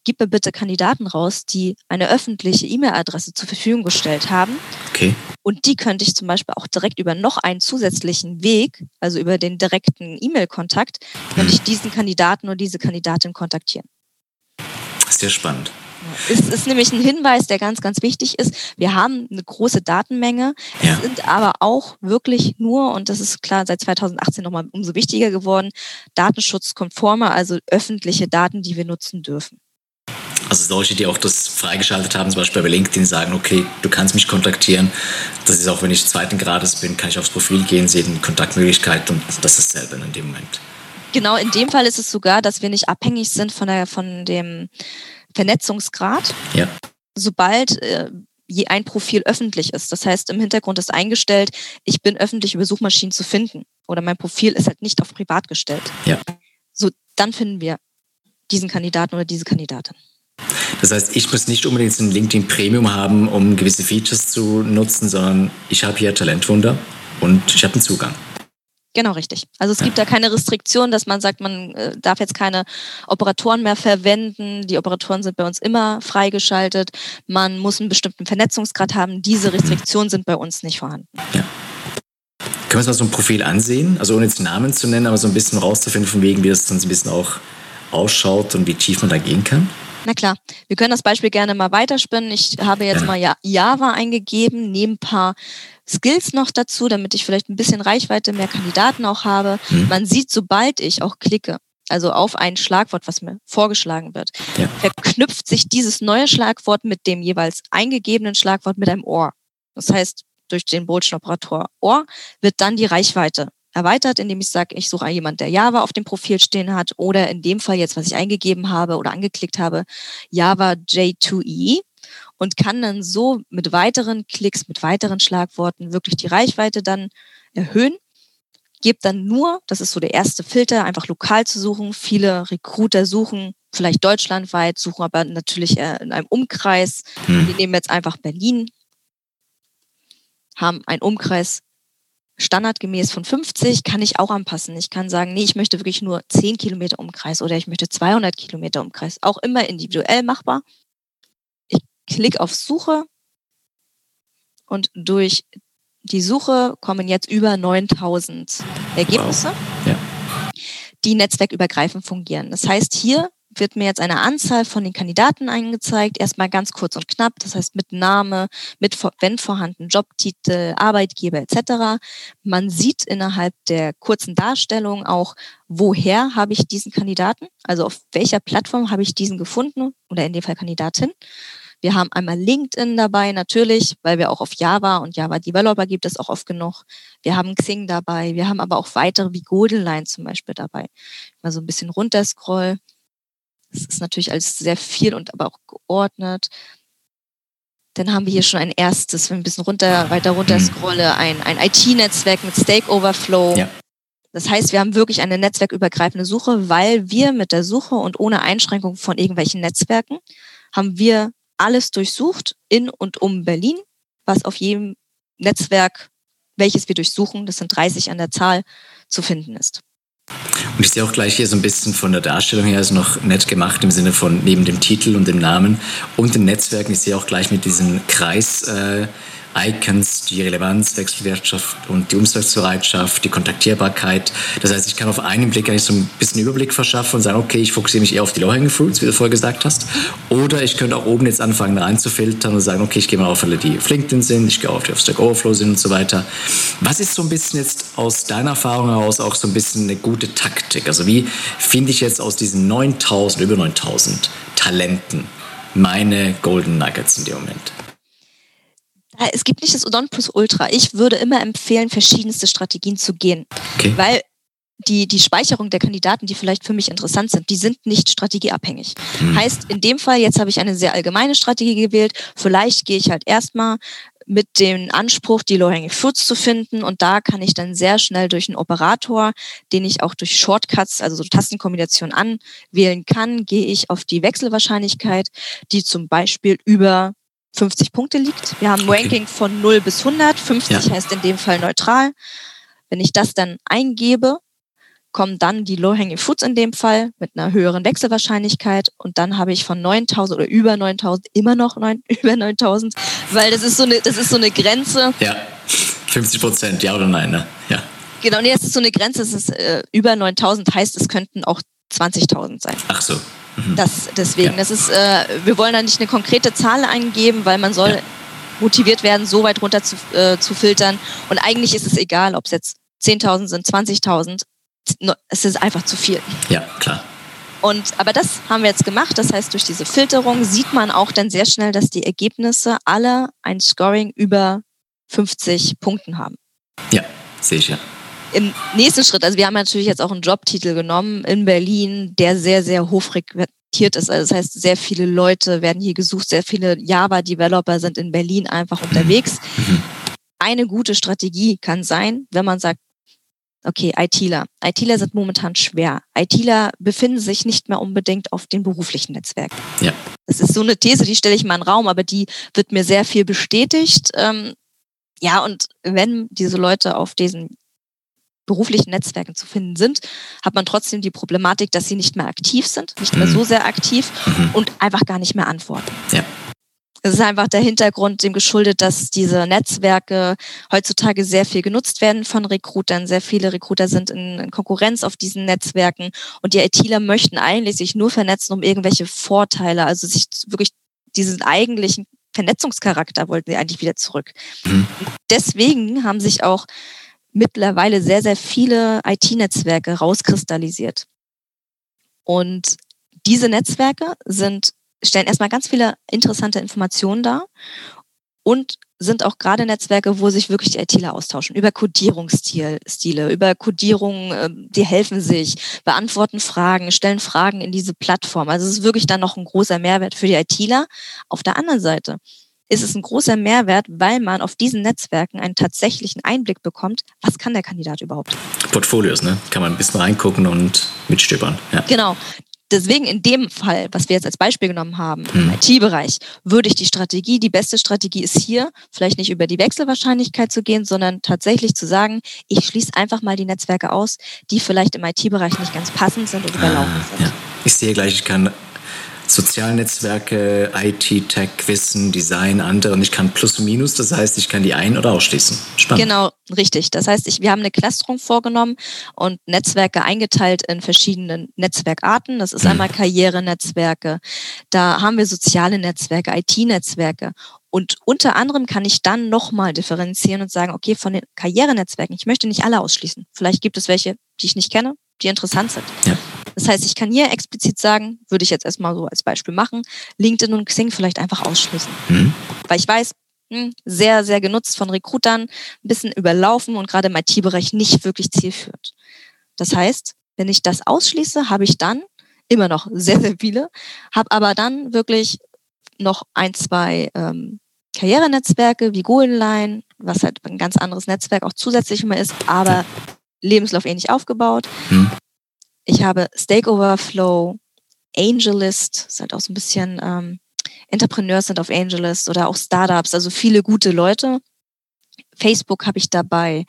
gib mir bitte Kandidaten raus, die eine öffentliche E-Mail-Adresse zur Verfügung gestellt haben. Okay. Und die könnte ich zum Beispiel auch direkt über noch einen zusätzlichen Weg, also über den direkten E-Mail-Kontakt, könnte ich diesen Kandidaten oder diese Kandidatin kontaktieren. Sehr spannend. Es ist nämlich ein Hinweis, der ganz, ganz wichtig ist. Wir haben eine große Datenmenge. Ja. Sind aber auch wirklich nur, und das ist klar seit 2018 nochmal umso wichtiger geworden, datenschutzkonforme, also öffentliche Daten, die wir nutzen dürfen. Also solche, die auch das freigeschaltet haben, zum Beispiel bei LinkedIn sagen, okay, du kannst mich kontaktieren. Das ist auch, wenn ich zweiten Grades bin, kann ich aufs Profil gehen, sehe die Kontaktmöglichkeit und das ist dasselbe in dem Moment. Genau, in dem Fall ist es sogar, dass wir nicht abhängig sind von, der, von dem Vernetzungsgrad. Ja. Sobald äh, je ein Profil öffentlich ist. Das heißt, im Hintergrund ist eingestellt, ich bin öffentlich über Suchmaschinen zu finden oder mein Profil ist halt nicht auf privat gestellt. Ja. So, dann finden wir diesen Kandidaten oder diese Kandidatin. Das heißt, ich muss nicht unbedingt ein LinkedIn Premium haben, um gewisse Features zu nutzen, sondern ich habe hier Talentwunder und ich habe einen Zugang. Genau, richtig. Also es gibt da keine Restriktion, dass man sagt, man äh, darf jetzt keine Operatoren mehr verwenden. Die Operatoren sind bei uns immer freigeschaltet. Man muss einen bestimmten Vernetzungsgrad haben. Diese Restriktionen sind bei uns nicht vorhanden. Ja. Können wir uns mal so ein Profil ansehen? Also ohne jetzt Namen zu nennen, aber so ein bisschen rauszufinden, von wegen, wie das dann so ein bisschen auch ausschaut und wie tief man da gehen kann? Na klar, wir können das Beispiel gerne mal weiterspinnen. Ich habe jetzt mal Java eingegeben, neben ein paar Skills noch dazu, damit ich vielleicht ein bisschen Reichweite, mehr Kandidaten auch habe. Mhm. Man sieht, sobald ich auch klicke, also auf ein Schlagwort, was mir vorgeschlagen wird, ja. verknüpft sich dieses neue Schlagwort mit dem jeweils eingegebenen Schlagwort mit einem Ohr. Das heißt, durch den Bolschen Operator Ohr wird dann die Reichweite erweitert, indem ich sage, ich suche jemand, der Java auf dem Profil stehen hat oder in dem Fall jetzt, was ich eingegeben habe oder angeklickt habe, Java J2E und kann dann so mit weiteren Klicks, mit weiteren Schlagworten wirklich die Reichweite dann erhöhen. Gebe dann nur, das ist so der erste Filter, einfach lokal zu suchen. Viele Recruiter suchen vielleicht deutschlandweit, suchen aber natürlich in einem Umkreis. Hm. Wir nehmen jetzt einfach Berlin, haben einen Umkreis standardgemäß von 50 kann ich auch anpassen. Ich kann sagen, nee, ich möchte wirklich nur 10 Kilometer Umkreis oder ich möchte 200 Kilometer Umkreis. Auch immer individuell machbar. Ich klicke auf Suche und durch die Suche kommen jetzt über 9000 Ergebnisse, wow. ja. die netzwerkübergreifend fungieren. Das heißt, hier wird mir jetzt eine Anzahl von den Kandidaten angezeigt, erstmal ganz kurz und knapp, das heißt mit Name, mit wenn vorhanden Jobtitel, Arbeitgeber etc. Man sieht innerhalb der kurzen Darstellung auch, woher habe ich diesen Kandidaten, also auf welcher Plattform habe ich diesen gefunden oder in dem Fall Kandidatin. Wir haben einmal LinkedIn dabei, natürlich, weil wir auch auf Java und Java Developer gibt es auch oft genug. Wir haben Xing dabei. Wir haben aber auch weitere wie Goldenline zum Beispiel dabei. Mal so ein bisschen runterscroll. Das ist natürlich alles sehr viel und aber auch geordnet. Dann haben wir hier schon ein erstes, wenn ich ein bisschen runter, weiter runter scrolle, ein, ein IT-Netzwerk mit Stake Overflow. Ja. Das heißt, wir haben wirklich eine netzwerkübergreifende Suche, weil wir mit der Suche und ohne Einschränkung von irgendwelchen Netzwerken haben wir alles durchsucht in und um Berlin, was auf jedem Netzwerk, welches wir durchsuchen, das sind 30 an der Zahl, zu finden ist. Und ich sehe auch gleich hier so ein bisschen von der Darstellung her ist noch nett gemacht im Sinne von neben dem Titel und dem Namen und den Netzwerken. Ich sehe auch gleich mit diesem Kreis äh, Icons, die Relevanz, Wechselwirtschaft und die Umsatzbereitschaft, die Kontaktierbarkeit. Das heißt, ich kann auf einen Blick eigentlich so ein bisschen Überblick verschaffen und sagen, okay, ich fokussiere mich eher auf die Low-Hanging Fruits, wie du vorher gesagt hast. Oder ich könnte auch oben jetzt anfangen reinzufiltern und sagen, okay, ich gehe mal auf alle, die auf LinkedIn sind, ich gehe auf die auf Stack Overflow sind und so weiter. Was ist so ein bisschen jetzt aus deiner Erfahrung heraus auch so ein bisschen eine gute Taktik? Also wie finde ich jetzt aus diesen 9000, über 9000 Talenten meine Golden Nuggets in dem Moment? Es gibt nicht das Nonplusultra. Ich würde immer empfehlen, verschiedenste Strategien zu gehen. Okay. Weil die, die Speicherung der Kandidaten, die vielleicht für mich interessant sind, die sind nicht strategieabhängig. Hm. Heißt, in dem Fall, jetzt habe ich eine sehr allgemeine Strategie gewählt. Vielleicht gehe ich halt erstmal mit dem Anspruch, die Low-Hanging Fruits zu finden. Und da kann ich dann sehr schnell durch einen Operator, den ich auch durch Shortcuts, also so Tastenkombinationen anwählen kann, gehe ich auf die Wechselwahrscheinlichkeit, die zum Beispiel über 50 Punkte liegt. Wir haben ein okay. Ranking von 0 bis 100. 50 ja. heißt in dem Fall neutral. Wenn ich das dann eingebe, kommen dann die Low-Hanging Fruits in dem Fall mit einer höheren Wechselwahrscheinlichkeit und dann habe ich von 9000 oder über 9000 immer noch 9, [LAUGHS] über 9000, weil das ist so eine, das ist so eine Grenze. Ja, 50 Prozent, ja oder nein, ne? Ja. Genau, nee, es ist so eine Grenze, es ist äh, über 9000 heißt, es könnten auch 20.000 sein. Ach so. Mhm. Das, deswegen, ja. das ist, äh, wir wollen da nicht eine konkrete Zahl eingeben, weil man soll ja. motiviert werden, so weit runter zu, äh, zu filtern. Und eigentlich ist es egal, ob es jetzt 10.000 sind, 20.000. Es ist einfach zu viel. Ja, klar. Und, aber das haben wir jetzt gemacht. Das heißt, durch diese Filterung sieht man auch dann sehr schnell, dass die Ergebnisse alle ein Scoring über 50 Punkten haben. Ja, sehe ich ja im nächsten Schritt, also wir haben natürlich jetzt auch einen Jobtitel genommen in Berlin, der sehr, sehr hochfrequentiert ist. Also das heißt, sehr viele Leute werden hier gesucht, sehr viele Java-Developer sind in Berlin einfach unterwegs. Eine gute Strategie kann sein, wenn man sagt, okay, ITler. ITler sind momentan schwer. ITler befinden sich nicht mehr unbedingt auf den beruflichen Netzwerken. Ja. Das ist so eine These, die stelle ich mal in den Raum, aber die wird mir sehr viel bestätigt. Ähm, ja, und wenn diese Leute auf diesen beruflichen Netzwerken zu finden sind, hat man trotzdem die Problematik, dass sie nicht mehr aktiv sind, nicht mehr mhm. so sehr aktiv mhm. und einfach gar nicht mehr antworten. Ja. Es ist einfach der Hintergrund dem geschuldet, dass diese Netzwerke heutzutage sehr viel genutzt werden von Recruitern. Sehr viele Recruiter sind in Konkurrenz auf diesen Netzwerken und die ITler möchten eigentlich sich nur vernetzen, um irgendwelche Vorteile, also sich wirklich diesen eigentlichen Vernetzungscharakter wollten sie eigentlich wieder zurück. Mhm. Deswegen haben sich auch mittlerweile sehr, sehr viele IT-Netzwerke rauskristallisiert. Und diese Netzwerke sind stellen erstmal ganz viele interessante Informationen dar und sind auch gerade Netzwerke, wo sich wirklich die ITler austauschen, über Codierungsstile, über Codierung, ähm, die helfen sich, beantworten Fragen, stellen Fragen in diese Plattform. Also es ist wirklich dann noch ein großer Mehrwert für die ITler. Auf der anderen Seite ist es ein großer Mehrwert, weil man auf diesen Netzwerken einen tatsächlichen Einblick bekommt, was kann der Kandidat überhaupt. Portfolios, ne? Kann man ein bisschen reingucken und mitstöbern. Ja. Genau. Deswegen in dem Fall, was wir jetzt als Beispiel genommen haben, im hm. IT-Bereich, würde ich die Strategie, die beste Strategie ist hier, vielleicht nicht über die Wechselwahrscheinlichkeit zu gehen, sondern tatsächlich zu sagen, ich schließe einfach mal die Netzwerke aus, die vielleicht im IT-Bereich nicht ganz passend sind und überlaufen ah, sind. Ja. Ich sehe gleich, ich kann Sozialnetzwerke, IT, Tech, Wissen, Design, andere und ich kann Plus und Minus, das heißt, ich kann die ein- oder ausschließen. Spannend. Genau, richtig. Das heißt, ich, wir haben eine Clusterung vorgenommen und Netzwerke eingeteilt in verschiedene Netzwerkarten. Das ist einmal Karrierenetzwerke, da haben wir soziale Netzwerke, IT-Netzwerke und unter anderem kann ich dann nochmal differenzieren und sagen, okay, von den Karrierenetzwerken, ich möchte nicht alle ausschließen. Vielleicht gibt es welche, die ich nicht kenne, die interessant sind. Ja. Das heißt, ich kann hier explizit sagen, würde ich jetzt erstmal so als Beispiel machen, LinkedIn und Xing vielleicht einfach ausschließen. Mhm. Weil ich weiß, hm, sehr, sehr genutzt von Recruitern, ein bisschen überlaufen und gerade im IT-Bereich nicht wirklich zielführend. Das heißt, wenn ich das ausschließe, habe ich dann immer noch [LAUGHS] sehr, sehr viele, habe aber dann wirklich noch ein, zwei ähm, Karrierenetzwerke wie Goldenline, was halt ein ganz anderes Netzwerk auch zusätzlich immer ist, aber Lebenslauf ähnlich aufgebaut. Hm. Ich habe Stake Overflow, AngelList, ist halt auch so ein bisschen ähm, Entrepreneurs sind auf AngelList oder auch Startups, also viele gute Leute. Facebook habe ich dabei.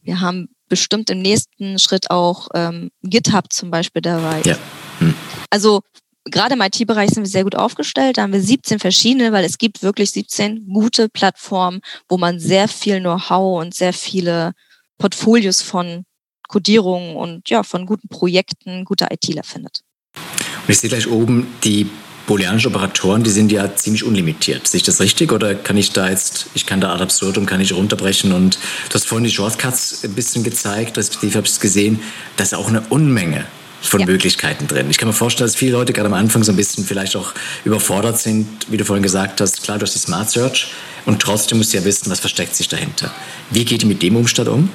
Wir haben bestimmt im nächsten Schritt auch ähm, GitHub zum Beispiel dabei. Ja. Hm. Also gerade im IT-Bereich sind wir sehr gut aufgestellt. Da haben wir 17 verschiedene, weil es gibt wirklich 17 gute Plattformen, wo man sehr viel Know-how und sehr viele Portfolios von Codierung und ja, von guten Projekten, guter ITler findet. Und ich sehe gleich oben die booleanischen Operatoren, die sind ja ziemlich unlimitiert. Sehe ich das richtig oder kann ich da jetzt, ich kann da ad absurdum, kann ich runterbrechen und du hast vorhin die Shortcuts ein bisschen gezeigt, respektive habe ich es gesehen, da ist auch eine Unmenge von ja. Möglichkeiten drin. Ich kann mir vorstellen, dass viele Leute gerade am Anfang so ein bisschen vielleicht auch überfordert sind, wie du vorhin gesagt hast, klar, durch die Smart Search und trotzdem musst du ja wissen, was versteckt sich dahinter. Wie geht ihr mit dem Umstand um?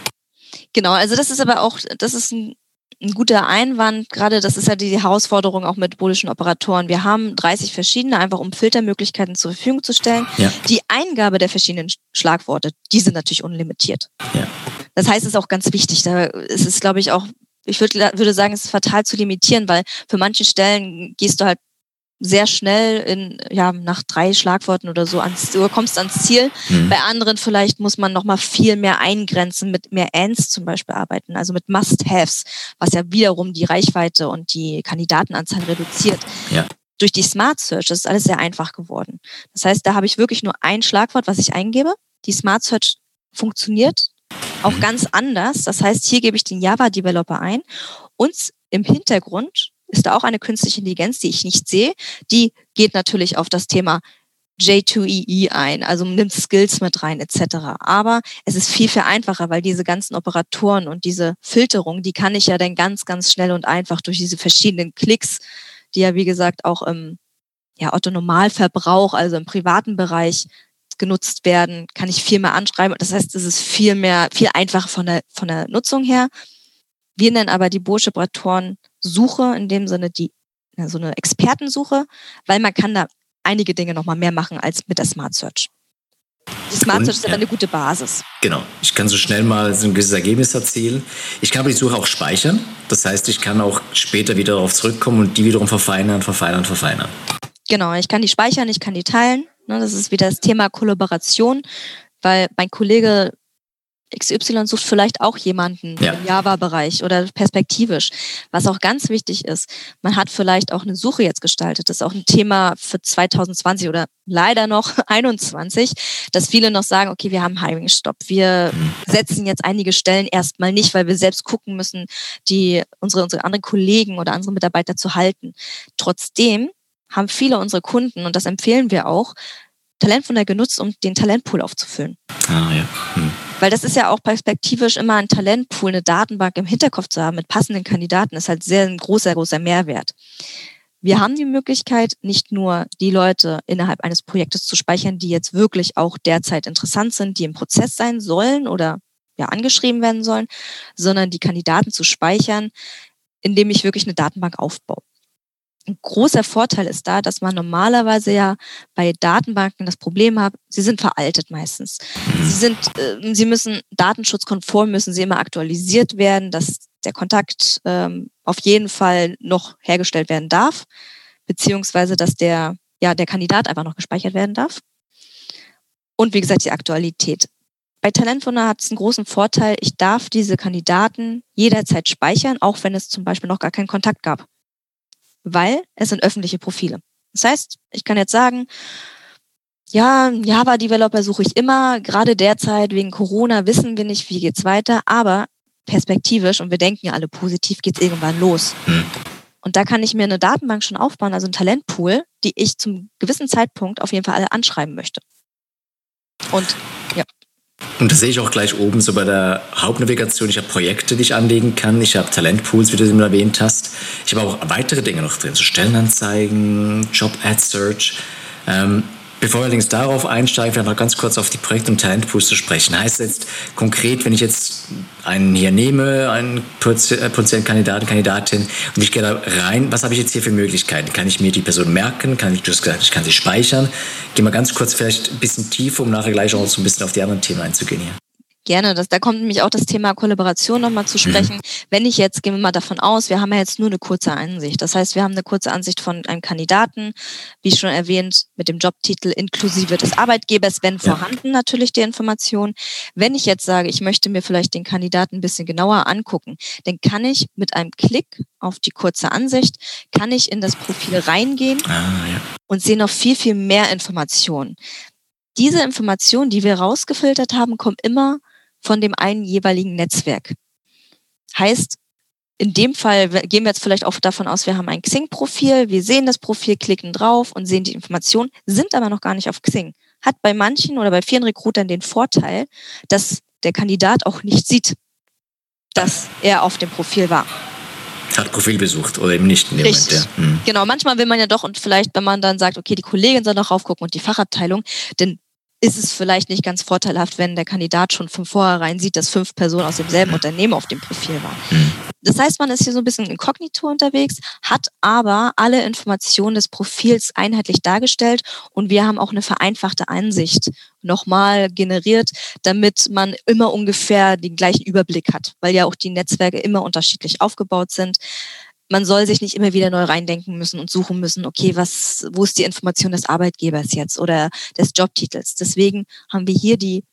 Genau, also das ist aber auch, das ist ein, ein guter Einwand. Gerade das ist ja die Herausforderung auch mit boolischen Operatoren. Wir haben 30 verschiedene, einfach um Filtermöglichkeiten zur Verfügung zu stellen. Ja. Die Eingabe der verschiedenen Schlagworte, die sind natürlich unlimitiert. Ja. Das heißt, es ist auch ganz wichtig. Da ist es, glaube ich, auch ich würde, würde sagen, es ist fatal zu limitieren, weil für manche Stellen gehst du halt sehr schnell in, ja, nach drei Schlagworten oder so ans, oder kommst ans Ziel. Mhm. Bei anderen vielleicht muss man nochmal viel mehr eingrenzen, mit mehr Ands zum Beispiel arbeiten, also mit Must-Haves, was ja wiederum die Reichweite und die Kandidatenanzahl reduziert. Ja. Durch die Smart Search das ist alles sehr einfach geworden. Das heißt, da habe ich wirklich nur ein Schlagwort, was ich eingebe. Die Smart Search funktioniert auch mhm. ganz anders. Das heißt, hier gebe ich den Java-Developer ein und im Hintergrund ist da auch eine künstliche Intelligenz, die ich nicht sehe. Die geht natürlich auf das Thema J2EE e ein, also nimmt Skills mit rein etc. Aber es ist viel, viel einfacher, weil diese ganzen Operatoren und diese Filterung, die kann ich ja dann ganz, ganz schnell und einfach durch diese verschiedenen Klicks, die ja wie gesagt auch im ja, Otto-Normalverbrauch, also im privaten Bereich genutzt werden, kann ich viel mehr anschreiben. Das heißt, es ist viel mehr, viel einfacher von der, von der Nutzung her. Wir nennen aber die Bootsch-Operatoren Suche, in dem Sinne die, so eine Expertensuche, weil man kann da einige Dinge nochmal mehr machen als mit der Smart Search. Die Smart Search ist ja. eine gute Basis. Genau. Ich kann so schnell mal so ein gewisses Ergebnis erzielen. Ich kann aber die Suche auch speichern. Das heißt, ich kann auch später wieder darauf zurückkommen und die wiederum verfeinern, verfeinern, verfeinern. Genau. Ich kann die speichern, ich kann die teilen. Ne, das ist wieder das Thema Kollaboration, weil mein Kollege XY sucht vielleicht auch jemanden ja. im Java-Bereich oder perspektivisch. Was auch ganz wichtig ist, man hat vielleicht auch eine Suche jetzt gestaltet. Das ist auch ein Thema für 2020 oder leider noch [LAUGHS] 21, dass viele noch sagen, okay, wir haben Hiring-Stop. Wir mhm. setzen jetzt einige Stellen erstmal nicht, weil wir selbst gucken müssen, die unsere, unsere anderen Kollegen oder andere Mitarbeiter zu halten. Trotzdem haben viele unserer Kunden, und das empfehlen wir auch, Talentwunder genutzt, um den Talentpool aufzufüllen. Ah, ja. Hm. Weil das ist ja auch perspektivisch immer ein Talentpool, eine Datenbank im Hinterkopf zu haben mit passenden Kandidaten, ist halt sehr ein großer, großer Mehrwert. Wir haben die Möglichkeit, nicht nur die Leute innerhalb eines Projektes zu speichern, die jetzt wirklich auch derzeit interessant sind, die im Prozess sein sollen oder ja angeschrieben werden sollen, sondern die Kandidaten zu speichern, indem ich wirklich eine Datenbank aufbaue. Ein großer Vorteil ist da, dass man normalerweise ja bei Datenbanken das Problem hat, sie sind veraltet meistens. Sie sind, äh, sie müssen datenschutzkonform, müssen sie immer aktualisiert werden, dass der Kontakt ähm, auf jeden Fall noch hergestellt werden darf, beziehungsweise dass der, ja, der Kandidat einfach noch gespeichert werden darf. Und wie gesagt, die Aktualität. Bei Talentwunder hat es einen großen Vorteil, ich darf diese Kandidaten jederzeit speichern, auch wenn es zum Beispiel noch gar keinen Kontakt gab weil es sind öffentliche Profile. Das heißt, ich kann jetzt sagen, ja, Java-Developer suche ich immer. Gerade derzeit wegen Corona wissen wir nicht, wie geht's weiter. Aber perspektivisch, und wir denken alle positiv, geht's irgendwann los. Hm. Und da kann ich mir eine Datenbank schon aufbauen, also ein Talentpool, die ich zum gewissen Zeitpunkt auf jeden Fall alle anschreiben möchte. Und ja. Und das sehe ich auch gleich oben so bei der Hauptnavigation. Ich habe Projekte, die ich anlegen kann. Ich habe Talentpools, wie du es erwähnt hast. Ich habe auch weitere Dinge noch drin, so Stellenanzeigen, Job-Ad-Search. Ähm, Bevor wir allerdings darauf einsteigen, vielleicht noch ganz kurz auf die Projekt- und Talentpools zu sprechen. Heißt jetzt konkret, wenn ich jetzt einen hier nehme, einen äh, potenziellen Kandidaten, Kandidatin, und ich gehe da rein, was habe ich jetzt hier für Möglichkeiten? Kann ich mir die Person merken? Kann ich, du hast gesagt, ich kann sie speichern? Gehen wir ganz kurz vielleicht ein bisschen tiefer, um nachher gleich auch so ein bisschen auf die anderen Themen einzugehen hier. Gerne. Das, da kommt nämlich auch das Thema Kollaboration nochmal zu mhm. sprechen. Wenn ich jetzt, gehen wir mal davon aus, wir haben ja jetzt nur eine kurze Ansicht. Das heißt, wir haben eine kurze Ansicht von einem Kandidaten, wie schon erwähnt, mit dem Jobtitel inklusive des Arbeitgebers, wenn vorhanden natürlich die Information. Wenn ich jetzt sage, ich möchte mir vielleicht den Kandidaten ein bisschen genauer angucken, dann kann ich mit einem Klick auf die kurze Ansicht, kann ich in das Profil reingehen ah, ja. und sehe noch viel, viel mehr Informationen. Diese Informationen, die wir rausgefiltert haben, kommen immer von dem einen jeweiligen Netzwerk. Heißt, in dem Fall gehen wir jetzt vielleicht auch davon aus, wir haben ein Xing-Profil, wir sehen das Profil, klicken drauf und sehen die Informationen, sind aber noch gar nicht auf Xing. Hat bei manchen oder bei vielen Recruitern den Vorteil, dass der Kandidat auch nicht sieht, dass er auf dem Profil war. Hat Profil besucht oder eben nicht in dem Richtig. Moment. Ja. Hm. Genau, manchmal will man ja doch und vielleicht, wenn man dann sagt, okay, die Kollegin soll noch raufgucken und die Fachabteilung, denn ist es vielleicht nicht ganz vorteilhaft, wenn der Kandidat schon von vornherein sieht, dass fünf Personen aus demselben Unternehmen auf dem Profil waren. Mhm. Das heißt, man ist hier so ein bisschen inkognito unterwegs, hat aber alle Informationen des Profils einheitlich dargestellt und wir haben auch eine vereinfachte Ansicht nochmal generiert, damit man immer ungefähr den gleichen Überblick hat, weil ja auch die Netzwerke immer unterschiedlich aufgebaut sind man soll sich nicht immer wieder neu reindenken müssen und suchen müssen, okay, was, wo ist die Information des Arbeitgebers jetzt oder des Jobtitels. Deswegen haben wir hier die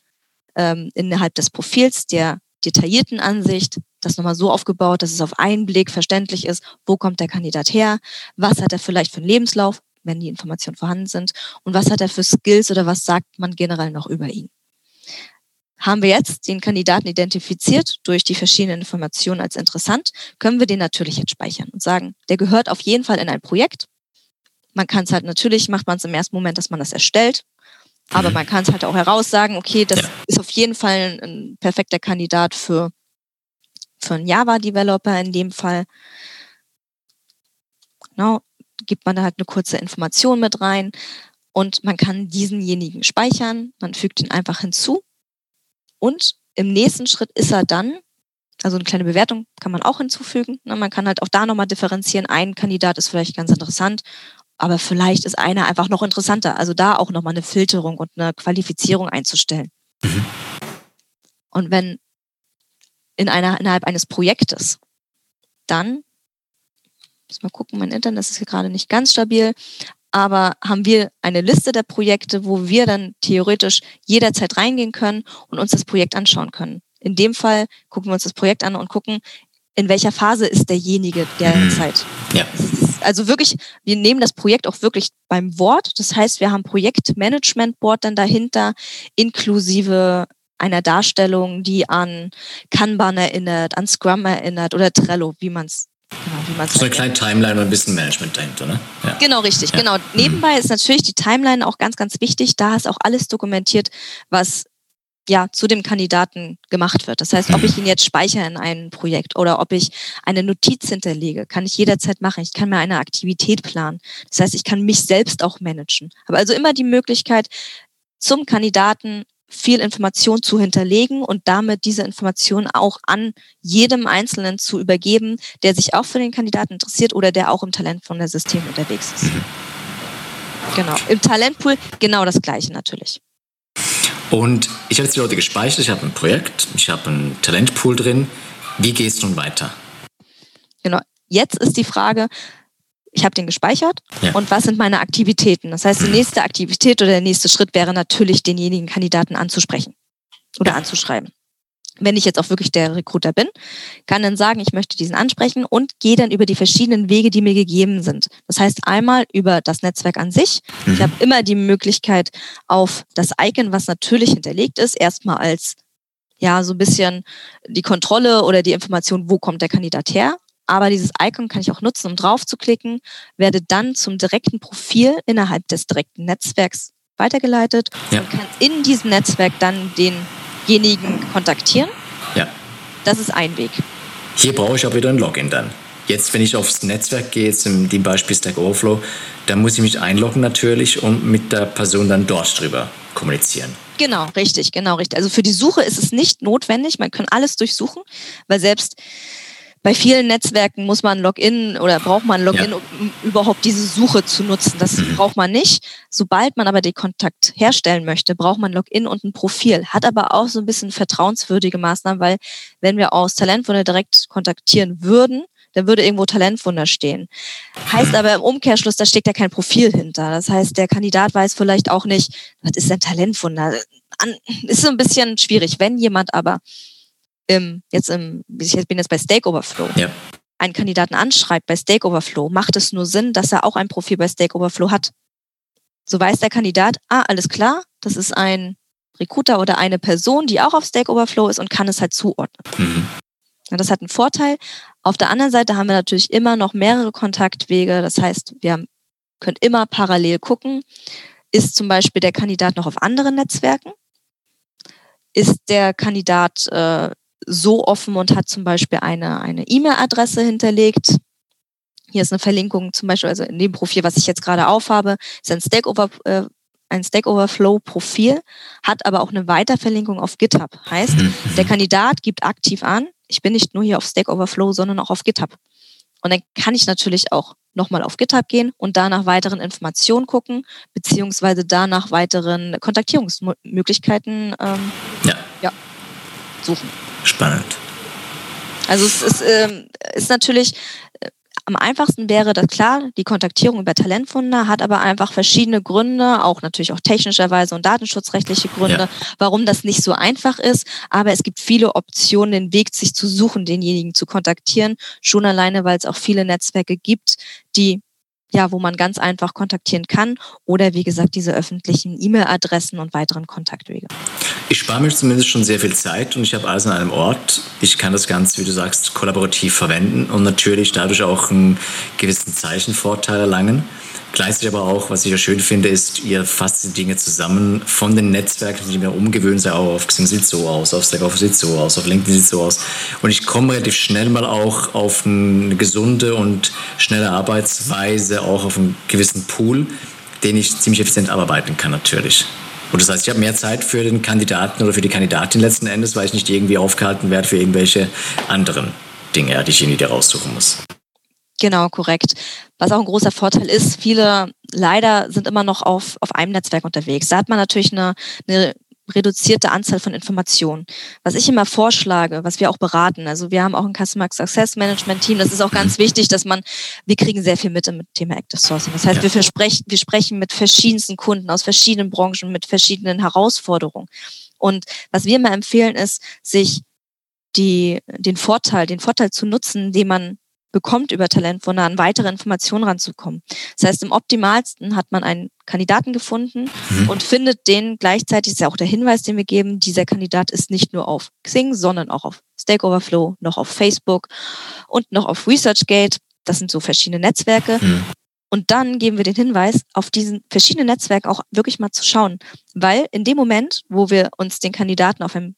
ähm, innerhalb des Profils der detaillierten Ansicht das nochmal so aufgebaut, dass es auf einen Blick verständlich ist, wo kommt der Kandidat her, was hat er vielleicht für einen Lebenslauf, wenn die Informationen vorhanden sind, und was hat er für Skills oder was sagt man generell noch über ihn. Haben wir jetzt den Kandidaten identifiziert durch die verschiedenen Informationen als interessant, können wir den natürlich jetzt speichern und sagen, der gehört auf jeden Fall in ein Projekt. Man kann es halt natürlich, macht man es im ersten Moment, dass man das erstellt, aber man kann es halt auch heraussagen, okay, das ja. ist auf jeden Fall ein, ein perfekter Kandidat für, für einen Java-Developer in dem Fall. Genau, gibt man da halt eine kurze Information mit rein und man kann diesenjenigen speichern, man fügt ihn einfach hinzu und im nächsten Schritt ist er dann, also eine kleine Bewertung kann man auch hinzufügen. Ne? Man kann halt auch da nochmal differenzieren. Ein Kandidat ist vielleicht ganz interessant, aber vielleicht ist einer einfach noch interessanter. Also da auch nochmal eine Filterung und eine Qualifizierung einzustellen. Mhm. Und wenn in einer, innerhalb eines Projektes, dann, muss mal gucken, mein Internet ist hier gerade nicht ganz stabil, aber haben wir eine Liste der Projekte, wo wir dann theoretisch jederzeit reingehen können und uns das Projekt anschauen können. in dem Fall gucken wir uns das Projekt an und gucken, in welcher Phase ist derjenige derzeit. Mhm. Ja. Also wirklich, wir nehmen das Projekt auch wirklich beim Wort. Das heißt, wir haben Projektmanagement-Board dann dahinter, inklusive einer Darstellung, die an Kanban erinnert, an Scrum erinnert oder Trello, wie man es Genau, so eine kleine Timeline und ein bisschen Management dahinter, ne? Ja. Genau, richtig. Ja. Genau. Nebenbei ist natürlich die Timeline auch ganz, ganz wichtig. Da ist auch alles dokumentiert, was ja zu dem Kandidaten gemacht wird. Das heißt, ob ich ihn jetzt speichere in ein Projekt oder ob ich eine Notiz hinterlege, kann ich jederzeit machen. Ich kann mir eine Aktivität planen. Das heißt, ich kann mich selbst auch managen. Aber also immer die Möglichkeit, zum Kandidaten viel Information zu hinterlegen und damit diese Information auch an jedem Einzelnen zu übergeben, der sich auch für den Kandidaten interessiert oder der auch im Talent von der System unterwegs ist. Mhm. Genau. Im Talentpool genau das Gleiche natürlich. Und ich habe jetzt die Leute gespeichert, ich habe ein Projekt, ich habe einen Talentpool drin. Wie gehst du nun weiter? Genau. Jetzt ist die Frage, ich habe den gespeichert ja. und was sind meine Aktivitäten? Das heißt, die nächste Aktivität oder der nächste Schritt wäre natürlich, denjenigen Kandidaten anzusprechen oder anzuschreiben. Wenn ich jetzt auch wirklich der Recruiter bin, kann dann sagen, ich möchte diesen ansprechen und gehe dann über die verschiedenen Wege, die mir gegeben sind. Das heißt einmal über das Netzwerk an sich. Mhm. Ich habe immer die Möglichkeit auf das Icon, was natürlich hinterlegt ist, erstmal als ja so ein bisschen die Kontrolle oder die Information, wo kommt der Kandidat her aber dieses Icon kann ich auch nutzen, um drauf zu klicken, werde dann zum direkten Profil innerhalb des direkten Netzwerks weitergeleitet ja. und kann in diesem Netzwerk dann denjenigen kontaktieren. Ja. Das ist ein Weg. Hier brauche ich auch wieder ein Login dann. Jetzt, wenn ich aufs Netzwerk gehe, jetzt in dem Beispiel Stack Overflow, dann muss ich mich einloggen natürlich und mit der Person dann dort drüber kommunizieren. Genau, richtig, genau, richtig. Also für die Suche ist es nicht notwendig. Man kann alles durchsuchen, weil selbst bei vielen Netzwerken muss man Login oder braucht man Login, ja. um überhaupt diese Suche zu nutzen. Das mhm. braucht man nicht. Sobald man aber den Kontakt herstellen möchte, braucht man Login und ein Profil. Hat aber auch so ein bisschen vertrauenswürdige Maßnahmen, weil wenn wir aus Talentwunder direkt kontaktieren würden, dann würde irgendwo Talentwunder stehen. Heißt aber im Umkehrschluss, da steckt ja kein Profil hinter. Das heißt, der Kandidat weiß vielleicht auch nicht, was ist denn Talentwunder? Ist so ein bisschen schwierig. Wenn jemand aber im, jetzt im, ich bin jetzt bei Stake Overflow, ja. einen Kandidaten anschreibt bei Stake Overflow, macht es nur Sinn, dass er auch ein Profil bei Stake Overflow hat. So weiß der Kandidat, ah, alles klar, das ist ein Recruiter oder eine Person, die auch auf Stake Overflow ist und kann es halt zuordnen. Mhm. Ja, das hat einen Vorteil. Auf der anderen Seite haben wir natürlich immer noch mehrere Kontaktwege. Das heißt, wir können immer parallel gucken. Ist zum Beispiel der Kandidat noch auf anderen Netzwerken? Ist der Kandidat äh, so offen und hat zum Beispiel eine eine E-Mail-Adresse hinterlegt. Hier ist eine Verlinkung zum Beispiel, also in dem Profil, was ich jetzt gerade aufhabe, ist ein Stack, Over, äh, ein Stack Overflow-Profil, hat aber auch eine Weiterverlinkung auf GitHub. Heißt, mhm. der Kandidat gibt aktiv an, ich bin nicht nur hier auf Stack Overflow, sondern auch auf GitHub. Und dann kann ich natürlich auch nochmal auf GitHub gehen und da nach weiteren Informationen gucken, beziehungsweise da nach weiteren Kontaktierungsmöglichkeiten ähm, ja. Ja, suchen. Spannend. Also es ist, ähm, ist natürlich äh, am einfachsten wäre das klar, die Kontaktierung über Talentfunder hat aber einfach verschiedene Gründe, auch natürlich auch technischerweise und datenschutzrechtliche Gründe, ja. warum das nicht so einfach ist. Aber es gibt viele Optionen, den Weg sich zu suchen, denjenigen zu kontaktieren. Schon alleine, weil es auch viele Netzwerke gibt, die ja, wo man ganz einfach kontaktieren kann oder wie gesagt diese öffentlichen E-Mail-Adressen und weiteren Kontaktwege. Ich spare mir zumindest schon sehr viel Zeit und ich habe alles an einem Ort. Ich kann das Ganze, wie du sagst, kollaborativ verwenden und natürlich dadurch auch einen gewissen Zeichenvorteil erlangen. Gleichzeitig aber auch, was ich ja schön finde, ist, ihr fasst die Dinge zusammen von den Netzwerken, die mir umgewöhnt sind. Auch auf Xing sieht so aus, auf Stack sieht so aus, auf LinkedIn sieht so aus. Und ich komme relativ schnell mal auch auf eine gesunde und schnelle Arbeitsweise, auch auf einen gewissen Pool, den ich ziemlich effizient abarbeiten kann natürlich. Und das heißt, ich habe mehr Zeit für den Kandidaten oder für die Kandidatin letzten Endes, weil ich nicht irgendwie aufgehalten werde für irgendwelche anderen Dinge, die ich irgendwie raussuchen muss. Genau, korrekt. Was auch ein großer Vorteil ist, viele leider sind immer noch auf, auf einem Netzwerk unterwegs. Da hat man natürlich eine, eine reduzierte Anzahl von Informationen. Was ich immer vorschlage, was wir auch beraten, also wir haben auch ein Customer Success Management Team, das ist auch ganz wichtig, dass man, wir kriegen sehr viel mit im Thema Active Sourcing. Das heißt, ja. wir, versprechen, wir sprechen mit verschiedensten Kunden aus verschiedenen Branchen, mit verschiedenen Herausforderungen. Und was wir immer empfehlen, ist, sich die, den Vorteil, den Vorteil zu nutzen, den man bekommt über Talentwunder, an weitere Informationen ranzukommen. Das heißt, im optimalsten hat man einen Kandidaten gefunden mhm. und findet den gleichzeitig, ist ja auch der Hinweis, den wir geben, dieser Kandidat ist nicht nur auf Xing, sondern auch auf Stack Overflow, noch auf Facebook und noch auf ResearchGate. Das sind so verschiedene Netzwerke. Mhm. Und dann geben wir den Hinweis, auf diesen verschiedenen Netzwerken auch wirklich mal zu schauen. Weil in dem Moment, wo wir uns den Kandidaten auf einem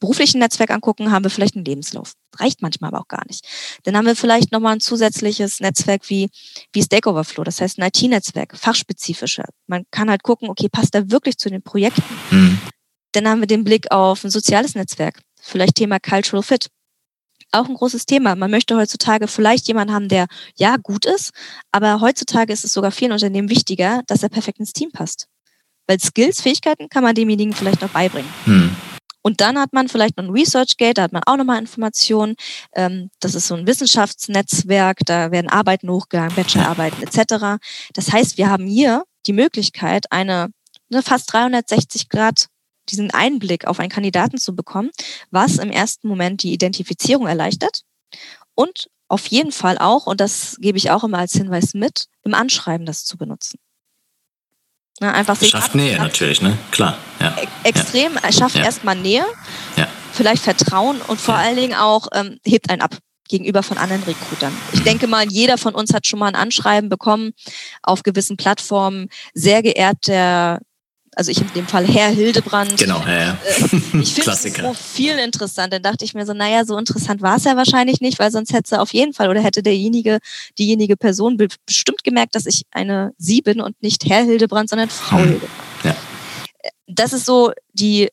beruflichen Netzwerk angucken, haben wir vielleicht einen Lebenslauf. Reicht manchmal aber auch gar nicht. Dann haben wir vielleicht nochmal ein zusätzliches Netzwerk wie, wie Stack Overflow, das heißt ein IT-Netzwerk, fachspezifischer. Man kann halt gucken, okay, passt er wirklich zu den Projekten? Mhm. Dann haben wir den Blick auf ein soziales Netzwerk, vielleicht Thema Cultural Fit. Auch ein großes Thema. Man möchte heutzutage vielleicht jemanden haben, der ja gut ist, aber heutzutage ist es sogar vielen Unternehmen wichtiger, dass er perfekt ins Team passt. Weil Skills, Fähigkeiten kann man demjenigen vielleicht noch beibringen. Mhm. Und dann hat man vielleicht noch ein ResearchGate, da hat man auch nochmal Informationen. Ähm, das ist so ein Wissenschaftsnetzwerk, da werden Arbeiten hochgegangen, Bachelorarbeiten etc. Das heißt, wir haben hier die Möglichkeit, eine, eine fast 360 Grad diesen Einblick auf einen Kandidaten zu bekommen, was im ersten Moment die Identifizierung erleichtert und auf jeden Fall auch, und das gebe ich auch immer als Hinweis mit, im Anschreiben das zu benutzen. Ne, einfach sich schafft Nähe natürlich, ne? Klar. Ja. Extrem, ja. schafft ja. erstmal Nähe, ja. vielleicht Vertrauen und vor allen Dingen auch ähm, hebt einen ab gegenüber von anderen Recruitern. Ich denke mal, jeder von uns hat schon mal ein Anschreiben bekommen auf gewissen Plattformen. Sehr geehrt der also ich in dem Fall Herr Hildebrand. Genau, ja, ja. Äh, ich finde [LAUGHS] das viel interessant. Dann dachte ich mir so, naja, so interessant war es ja wahrscheinlich nicht, weil sonst hätte sie auf jeden Fall oder hätte derjenige, diejenige Person bestimmt gemerkt, dass ich eine Sie bin und nicht Herr Hildebrand, sondern Frau hm. Hildebrand. Ja. Das ist so die,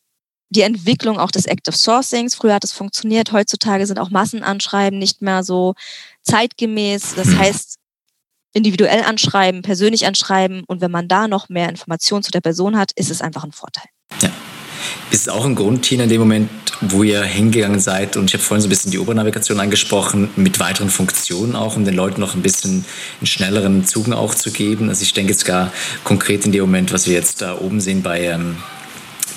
die Entwicklung auch des Active Sourcings. Früher hat es funktioniert, heutzutage sind auch Massenanschreiben nicht mehr so zeitgemäß. Das hm. heißt, individuell anschreiben, persönlich anschreiben und wenn man da noch mehr Informationen zu der Person hat, ist es einfach ein Vorteil. Ja. Ist es auch ein Grund, Tina, in dem Moment, wo ihr hingegangen seid, und ich habe vorhin so ein bisschen die Obernavigation angesprochen, mit weiteren Funktionen auch, um den Leuten noch ein bisschen einen schnelleren Zugang auch zu geben? Also ich denke jetzt gar konkret in dem Moment, was wir jetzt da oben sehen bei ähm,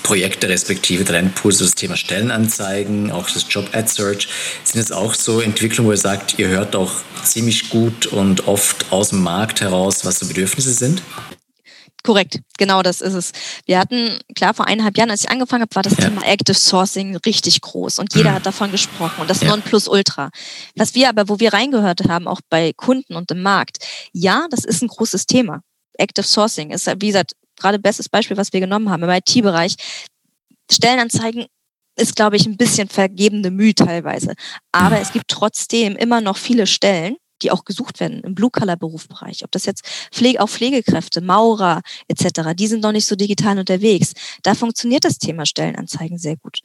Projekte respektive Trendpools, das Thema Stellenanzeigen, auch das Job Ad Search, sind es auch so Entwicklungen, wo ihr sagt, ihr hört auch ziemlich gut und oft aus dem Markt heraus, was so Bedürfnisse sind? Korrekt, genau das ist es. Wir hatten, klar, vor eineinhalb Jahren, als ich angefangen habe, war das ja. Thema Active Sourcing richtig groß und jeder mhm. hat davon gesprochen und das ja. Nonplusultra. Was wir aber, wo wir reingehört haben, auch bei Kunden und im Markt, ja, das ist ein großes Thema. Active Sourcing ist, wie gesagt, gerade bestes Beispiel, was wir genommen haben im IT-Bereich. Stellenanzeigen ist, glaube ich, ein bisschen vergebene Mühe teilweise. Aber es gibt trotzdem immer noch viele Stellen, die auch gesucht werden im Blue-Color-Berufsbereich. Ob das jetzt Pflege, auch Pflegekräfte, Maurer etc., die sind noch nicht so digital unterwegs. Da funktioniert das Thema Stellenanzeigen sehr gut.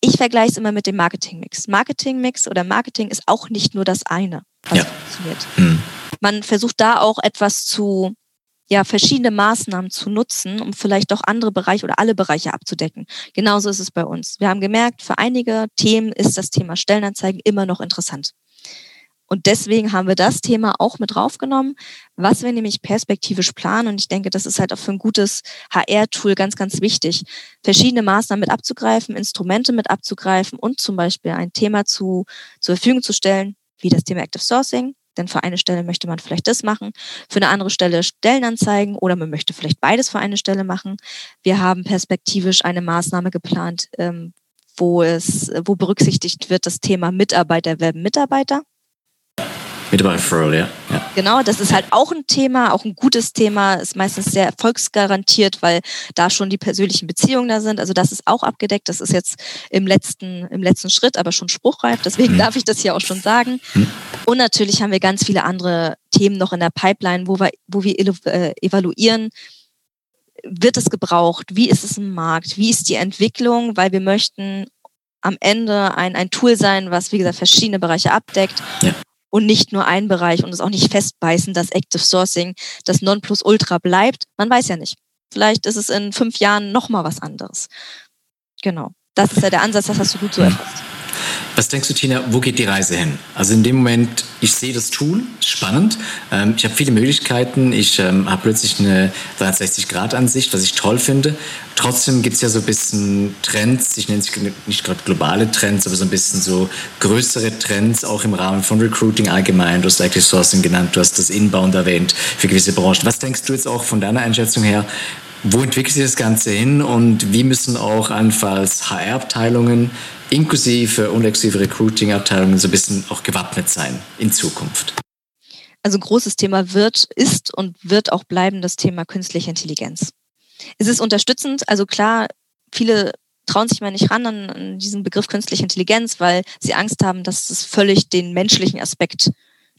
Ich vergleiche es immer mit dem Marketing-Mix. Marketing-Mix oder Marketing ist auch nicht nur das eine, was ja. funktioniert. Mhm. Man versucht da auch etwas zu ja, verschiedene Maßnahmen zu nutzen, um vielleicht auch andere Bereiche oder alle Bereiche abzudecken. Genauso ist es bei uns. Wir haben gemerkt, für einige Themen ist das Thema Stellenanzeigen immer noch interessant. Und deswegen haben wir das Thema auch mit draufgenommen, was wir nämlich perspektivisch planen. Und ich denke, das ist halt auch für ein gutes HR-Tool ganz, ganz wichtig, verschiedene Maßnahmen mit abzugreifen, Instrumente mit abzugreifen und zum Beispiel ein Thema zu, zur Verfügung zu stellen, wie das Thema Active Sourcing, denn für eine Stelle möchte man vielleicht das machen, für eine andere Stelle Stellenanzeigen oder man möchte vielleicht beides für eine Stelle machen. Wir haben perspektivisch eine Maßnahme geplant, ähm, wo es, wo berücksichtigt wird das Thema Mitarbeiter werben Mitarbeiter. Mitarbeiter ja. ja. Genau, das ist halt auch ein Thema, auch ein gutes Thema, ist meistens sehr erfolgsgarantiert, weil da schon die persönlichen Beziehungen da sind. Also das ist auch abgedeckt. Das ist jetzt im letzten, im letzten Schritt, aber schon spruchreif. Deswegen mhm. darf ich das hier auch schon sagen. Mhm. Und natürlich haben wir ganz viele andere Themen noch in der Pipeline, wo wir, wo wir äh, evaluieren, wird es gebraucht? Wie ist es im Markt? Wie ist die Entwicklung? Weil wir möchten am Ende ein, ein Tool sein, was, wie gesagt, verschiedene Bereiche abdeckt. Ja und nicht nur ein Bereich und es auch nicht festbeißen, dass Active Sourcing das Nonplusultra bleibt. Man weiß ja nicht. Vielleicht ist es in fünf Jahren nochmal was anderes. Genau. Das ist ja der Ansatz, das hast du gut so erfasst. Was denkst du, Tina, wo geht die Reise hin? Also in dem Moment, ich sehe das Tool, spannend. Ähm, ich habe viele Möglichkeiten. Ich ähm, habe plötzlich eine 360-Grad-Ansicht, was ich toll finde. Trotzdem gibt es ja so ein bisschen Trends, ich nenne es nicht gerade globale Trends, aber so ein bisschen so größere Trends, auch im Rahmen von Recruiting allgemein. Du hast Active Sourcing genannt, du hast das Inbound erwähnt für gewisse Branchen. Was denkst du jetzt auch von deiner Einschätzung her? Wo entwickelt sich das Ganze hin und wie müssen auch allenfalls HR-Abteilungen inklusive und exklusive Recruiting-Abteilungen so ein bisschen auch gewappnet sein in Zukunft? Also großes Thema wird, ist und wird auch bleiben das Thema künstliche Intelligenz. Es ist unterstützend, also klar, viele trauen sich mal nicht ran an, an diesen Begriff künstliche Intelligenz, weil sie Angst haben, dass es völlig den menschlichen Aspekt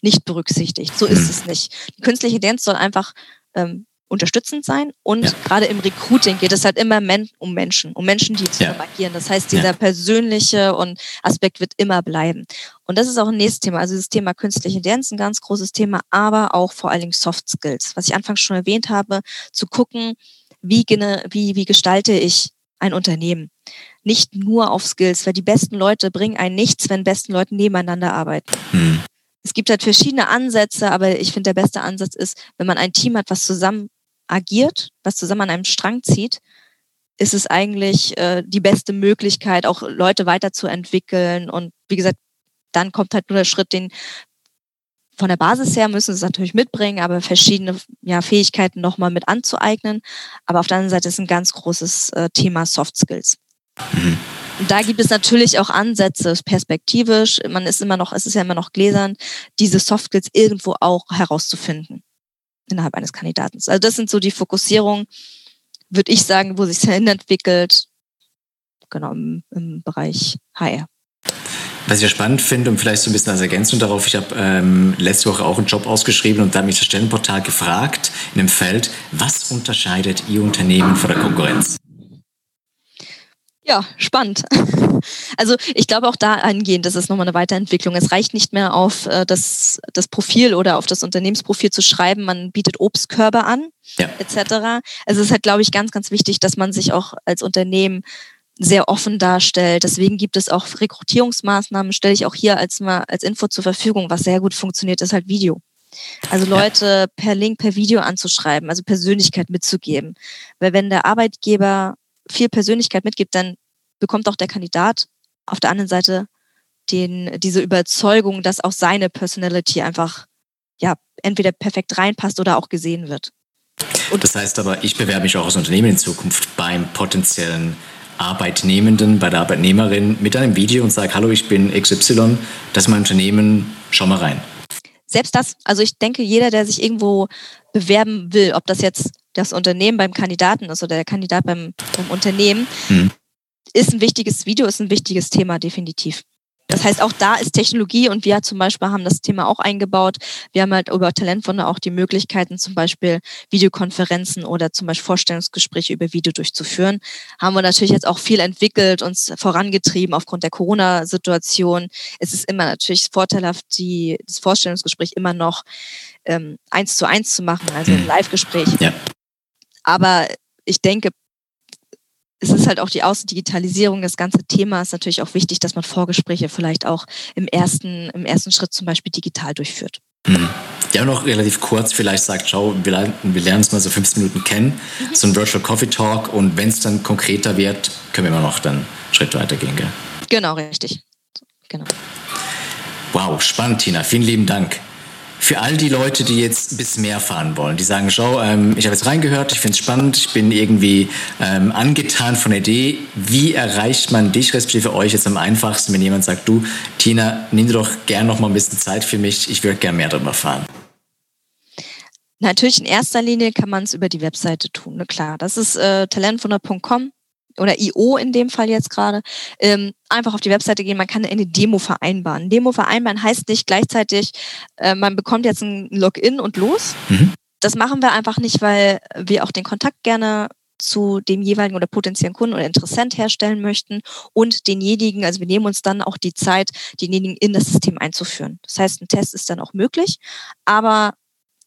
nicht berücksichtigt. So ist hm. es nicht. Die künstliche Intelligenz soll einfach ähm, unterstützend sein. Und ja. gerade im Recruiting geht es halt immer men um Menschen, um Menschen, die ja. agieren. Das heißt, dieser persönliche und Aspekt wird immer bleiben. Und das ist auch ein nächstes Thema. Also das Thema künstliche Intelligenz, ein ganz großes Thema, aber auch vor allen Dingen Soft Skills. Was ich anfangs schon erwähnt habe, zu gucken, wie, wie, wie gestalte ich ein Unternehmen. Nicht nur auf Skills, weil die besten Leute bringen einen nichts, wenn besten Leute nebeneinander arbeiten. Hm. Es gibt halt verschiedene Ansätze, aber ich finde, der beste Ansatz ist, wenn man ein Team hat, was zusammen agiert, was zusammen an einem Strang zieht, ist es eigentlich äh, die beste Möglichkeit, auch Leute weiterzuentwickeln. Und wie gesagt, dann kommt halt nur der Schritt, den von der Basis her müssen sie es natürlich mitbringen, aber verschiedene ja, Fähigkeiten nochmal mit anzueignen. Aber auf der anderen Seite ist ein ganz großes äh, Thema Soft Skills. Mhm. Und da gibt es natürlich auch Ansätze, perspektivisch. Man ist immer noch, es ist ja immer noch gläsern, diese Soft Skills irgendwo auch herauszufinden innerhalb eines Kandidaten. Also das sind so die Fokussierungen, würde ich sagen, wo sich hin entwickelt, genau im, im Bereich HR. Was ich ja spannend finde und vielleicht so ein bisschen als Ergänzung darauf, ich habe ähm, letzte Woche auch einen Job ausgeschrieben und da hat mich das Stellenportal gefragt in dem Feld, was unterscheidet Ihr Unternehmen von der Konkurrenz? Ja, spannend. [LAUGHS] Also ich glaube auch da angehend, das ist nochmal eine Weiterentwicklung. Es reicht nicht mehr auf äh, das, das Profil oder auf das Unternehmensprofil zu schreiben, man bietet Obstkörbe an, ja. etc. Also es ist halt, glaube ich, ganz, ganz wichtig, dass man sich auch als Unternehmen sehr offen darstellt. Deswegen gibt es auch Rekrutierungsmaßnahmen, stelle ich auch hier als mal als Info zur Verfügung. Was sehr gut funktioniert, ist halt Video. Also Leute ja. per Link, per Video anzuschreiben, also Persönlichkeit mitzugeben. Weil wenn der Arbeitgeber viel Persönlichkeit mitgibt, dann bekommt auch der Kandidat auf der anderen Seite den, diese Überzeugung, dass auch seine Personality einfach ja entweder perfekt reinpasst oder auch gesehen wird. Und das heißt aber, ich bewerbe mich auch als Unternehmen in Zukunft beim potenziellen Arbeitnehmenden, bei der Arbeitnehmerin mit einem Video und sage, hallo, ich bin XY, das ist mein Unternehmen, schau mal rein. Selbst das, also ich denke, jeder, der sich irgendwo bewerben will, ob das jetzt das Unternehmen beim Kandidaten ist oder der Kandidat beim, beim Unternehmen, hm. ist ein wichtiges Video, ist ein wichtiges Thema, definitiv. Das heißt, auch da ist Technologie und wir zum Beispiel haben das Thema auch eingebaut. Wir haben halt über Talentwunder auch die Möglichkeiten, zum Beispiel Videokonferenzen oder zum Beispiel Vorstellungsgespräche über Video durchzuführen. Haben wir natürlich jetzt auch viel entwickelt, uns vorangetrieben aufgrund der Corona-Situation. Es ist immer natürlich vorteilhaft, die, das Vorstellungsgespräch immer noch ähm, eins zu eins zu machen, also ein hm. Live-Gespräch. Ja. Aber ich denke, es ist halt auch die Außendigitalisierung, das ganze Thema ist natürlich auch wichtig, dass man Vorgespräche vielleicht auch im ersten, im ersten Schritt zum Beispiel digital durchführt. Mhm. Ja, noch relativ kurz vielleicht sagt, schau, wir, wir lernen uns mal so 15 Minuten kennen, mhm. so ein Virtual Coffee Talk und wenn es dann konkreter wird, können wir immer noch dann einen Schritt weitergehen. Gell? Genau, richtig. Genau. Wow, spannend, Tina. Vielen lieben Dank für all die Leute, die jetzt ein bisschen mehr fahren wollen, die sagen, schau, ähm, ich habe jetzt reingehört, ich finde es spannend, ich bin irgendwie ähm, angetan von der Idee, wie erreicht man dich, respektive euch jetzt am einfachsten, wenn jemand sagt, du, Tina, nimm dir doch gern noch mal ein bisschen Zeit für mich, ich würde gern mehr darüber fahren. Natürlich in erster Linie kann man es über die Webseite tun, ne? klar. Das ist äh, talentwunder.com oder IO in dem Fall jetzt gerade, ähm, einfach auf die Webseite gehen, man kann eine Demo vereinbaren. Demo vereinbaren heißt nicht gleichzeitig, äh, man bekommt jetzt ein Login und los. Mhm. Das machen wir einfach nicht, weil wir auch den Kontakt gerne zu dem jeweiligen oder potenziellen Kunden oder Interessent herstellen möchten und denjenigen, also wir nehmen uns dann auch die Zeit, denjenigen in das System einzuführen. Das heißt, ein Test ist dann auch möglich, aber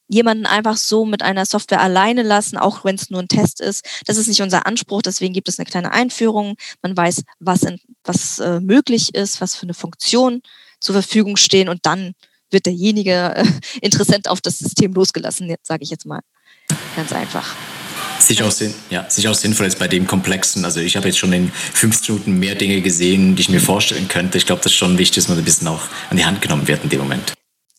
jemanden einfach so mit einer Software alleine lassen, auch wenn es nur ein Test ist. Das ist nicht unser Anspruch, deswegen gibt es eine kleine Einführung. Man weiß, was, in, was äh, möglich ist, was für eine Funktion zur Verfügung stehen und dann wird derjenige äh, Interessent auf das System losgelassen, sage ich jetzt mal. Ganz einfach. Sicher auch, Sinn, ja, sicher auch sinnvoll ist bei dem Komplexen. Also ich habe jetzt schon in 15 Minuten mehr Dinge gesehen, die ich mir vorstellen könnte. Ich glaube, das ist schon wichtig, dass man ein bisschen auch an die Hand genommen wird in dem Moment.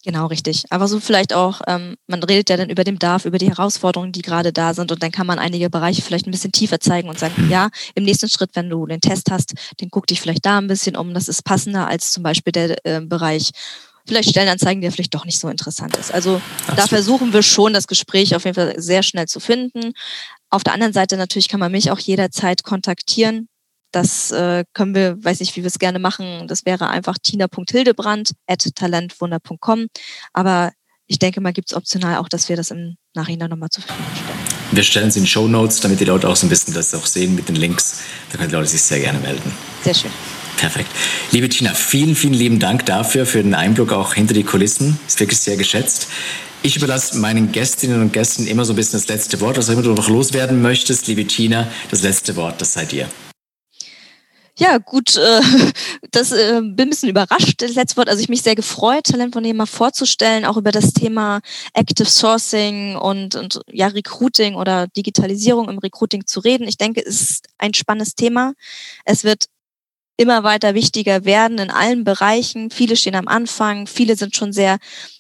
Genau, richtig. Aber so vielleicht auch, ähm, man redet ja dann über den Bedarf, über die Herausforderungen, die gerade da sind und dann kann man einige Bereiche vielleicht ein bisschen tiefer zeigen und sagen, mhm. ja, im nächsten Schritt, wenn du den Test hast, dann guck dich vielleicht da ein bisschen um, das ist passender als zum Beispiel der äh, Bereich vielleicht Stellenanzeigen, der vielleicht doch nicht so interessant ist. Also Ach da versuchen wir schon, das Gespräch auf jeden Fall sehr schnell zu finden. Auf der anderen Seite natürlich kann man mich auch jederzeit kontaktieren. Das äh, können wir, weiß nicht, wie wir es gerne machen. Das wäre einfach tina.hildebrand at talentwunder.com. Aber ich denke mal, gibt es optional auch, dass wir das im Nachhinein nochmal zur Verfügung stellen. Wir stellen es in Show Notes, damit die Leute auch so ein bisschen das auch sehen mit den Links. Da können die Leute sich sehr gerne melden. Sehr schön. Perfekt. Liebe Tina, vielen, vielen lieben Dank dafür, für den Einblick auch hinter die Kulissen. Ist wirklich sehr geschätzt. Ich überlasse meinen Gästinnen und Gästen immer so ein bisschen das letzte Wort. Was immer du noch loswerden möchtest, liebe Tina, das letzte Wort, das sei dir. Ja, gut, äh, [LAUGHS] das äh, bin ein bisschen überrascht, das letzte Wort. Also ich mich sehr gefreut, Talentunternehmer vorzustellen, auch über das Thema Active Sourcing und, und ja, Recruiting oder Digitalisierung im Recruiting zu reden. Ich denke, es ist ein spannendes Thema. Es wird immer weiter wichtiger werden in allen Bereichen. Viele stehen am Anfang, viele sind schon sehr,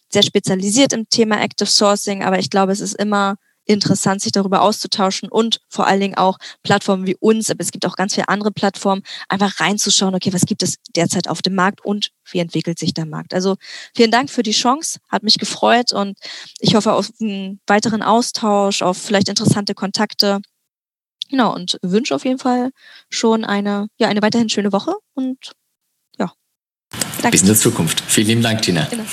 sehr spezialisiert im Thema Active Sourcing, aber ich glaube, es ist immer interessant, sich darüber auszutauschen und vor allen Dingen auch Plattformen wie uns, aber es gibt auch ganz viele andere Plattformen, einfach reinzuschauen, okay, was gibt es derzeit auf dem Markt und wie entwickelt sich der Markt. Also vielen Dank für die Chance, hat mich gefreut und ich hoffe auf einen weiteren Austausch, auf vielleicht interessante Kontakte. Genau, und wünsche auf jeden Fall schon eine, ja, eine weiterhin schöne Woche und ja. Danke. Bis in der Zukunft. Vielen lieben Dank, Tina. Genau.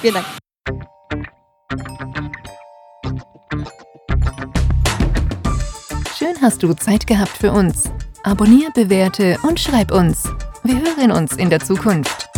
Vielen Dank. Schön hast du Zeit gehabt für uns. Abonnier, bewerte und schreib uns. Wir hören uns in der Zukunft.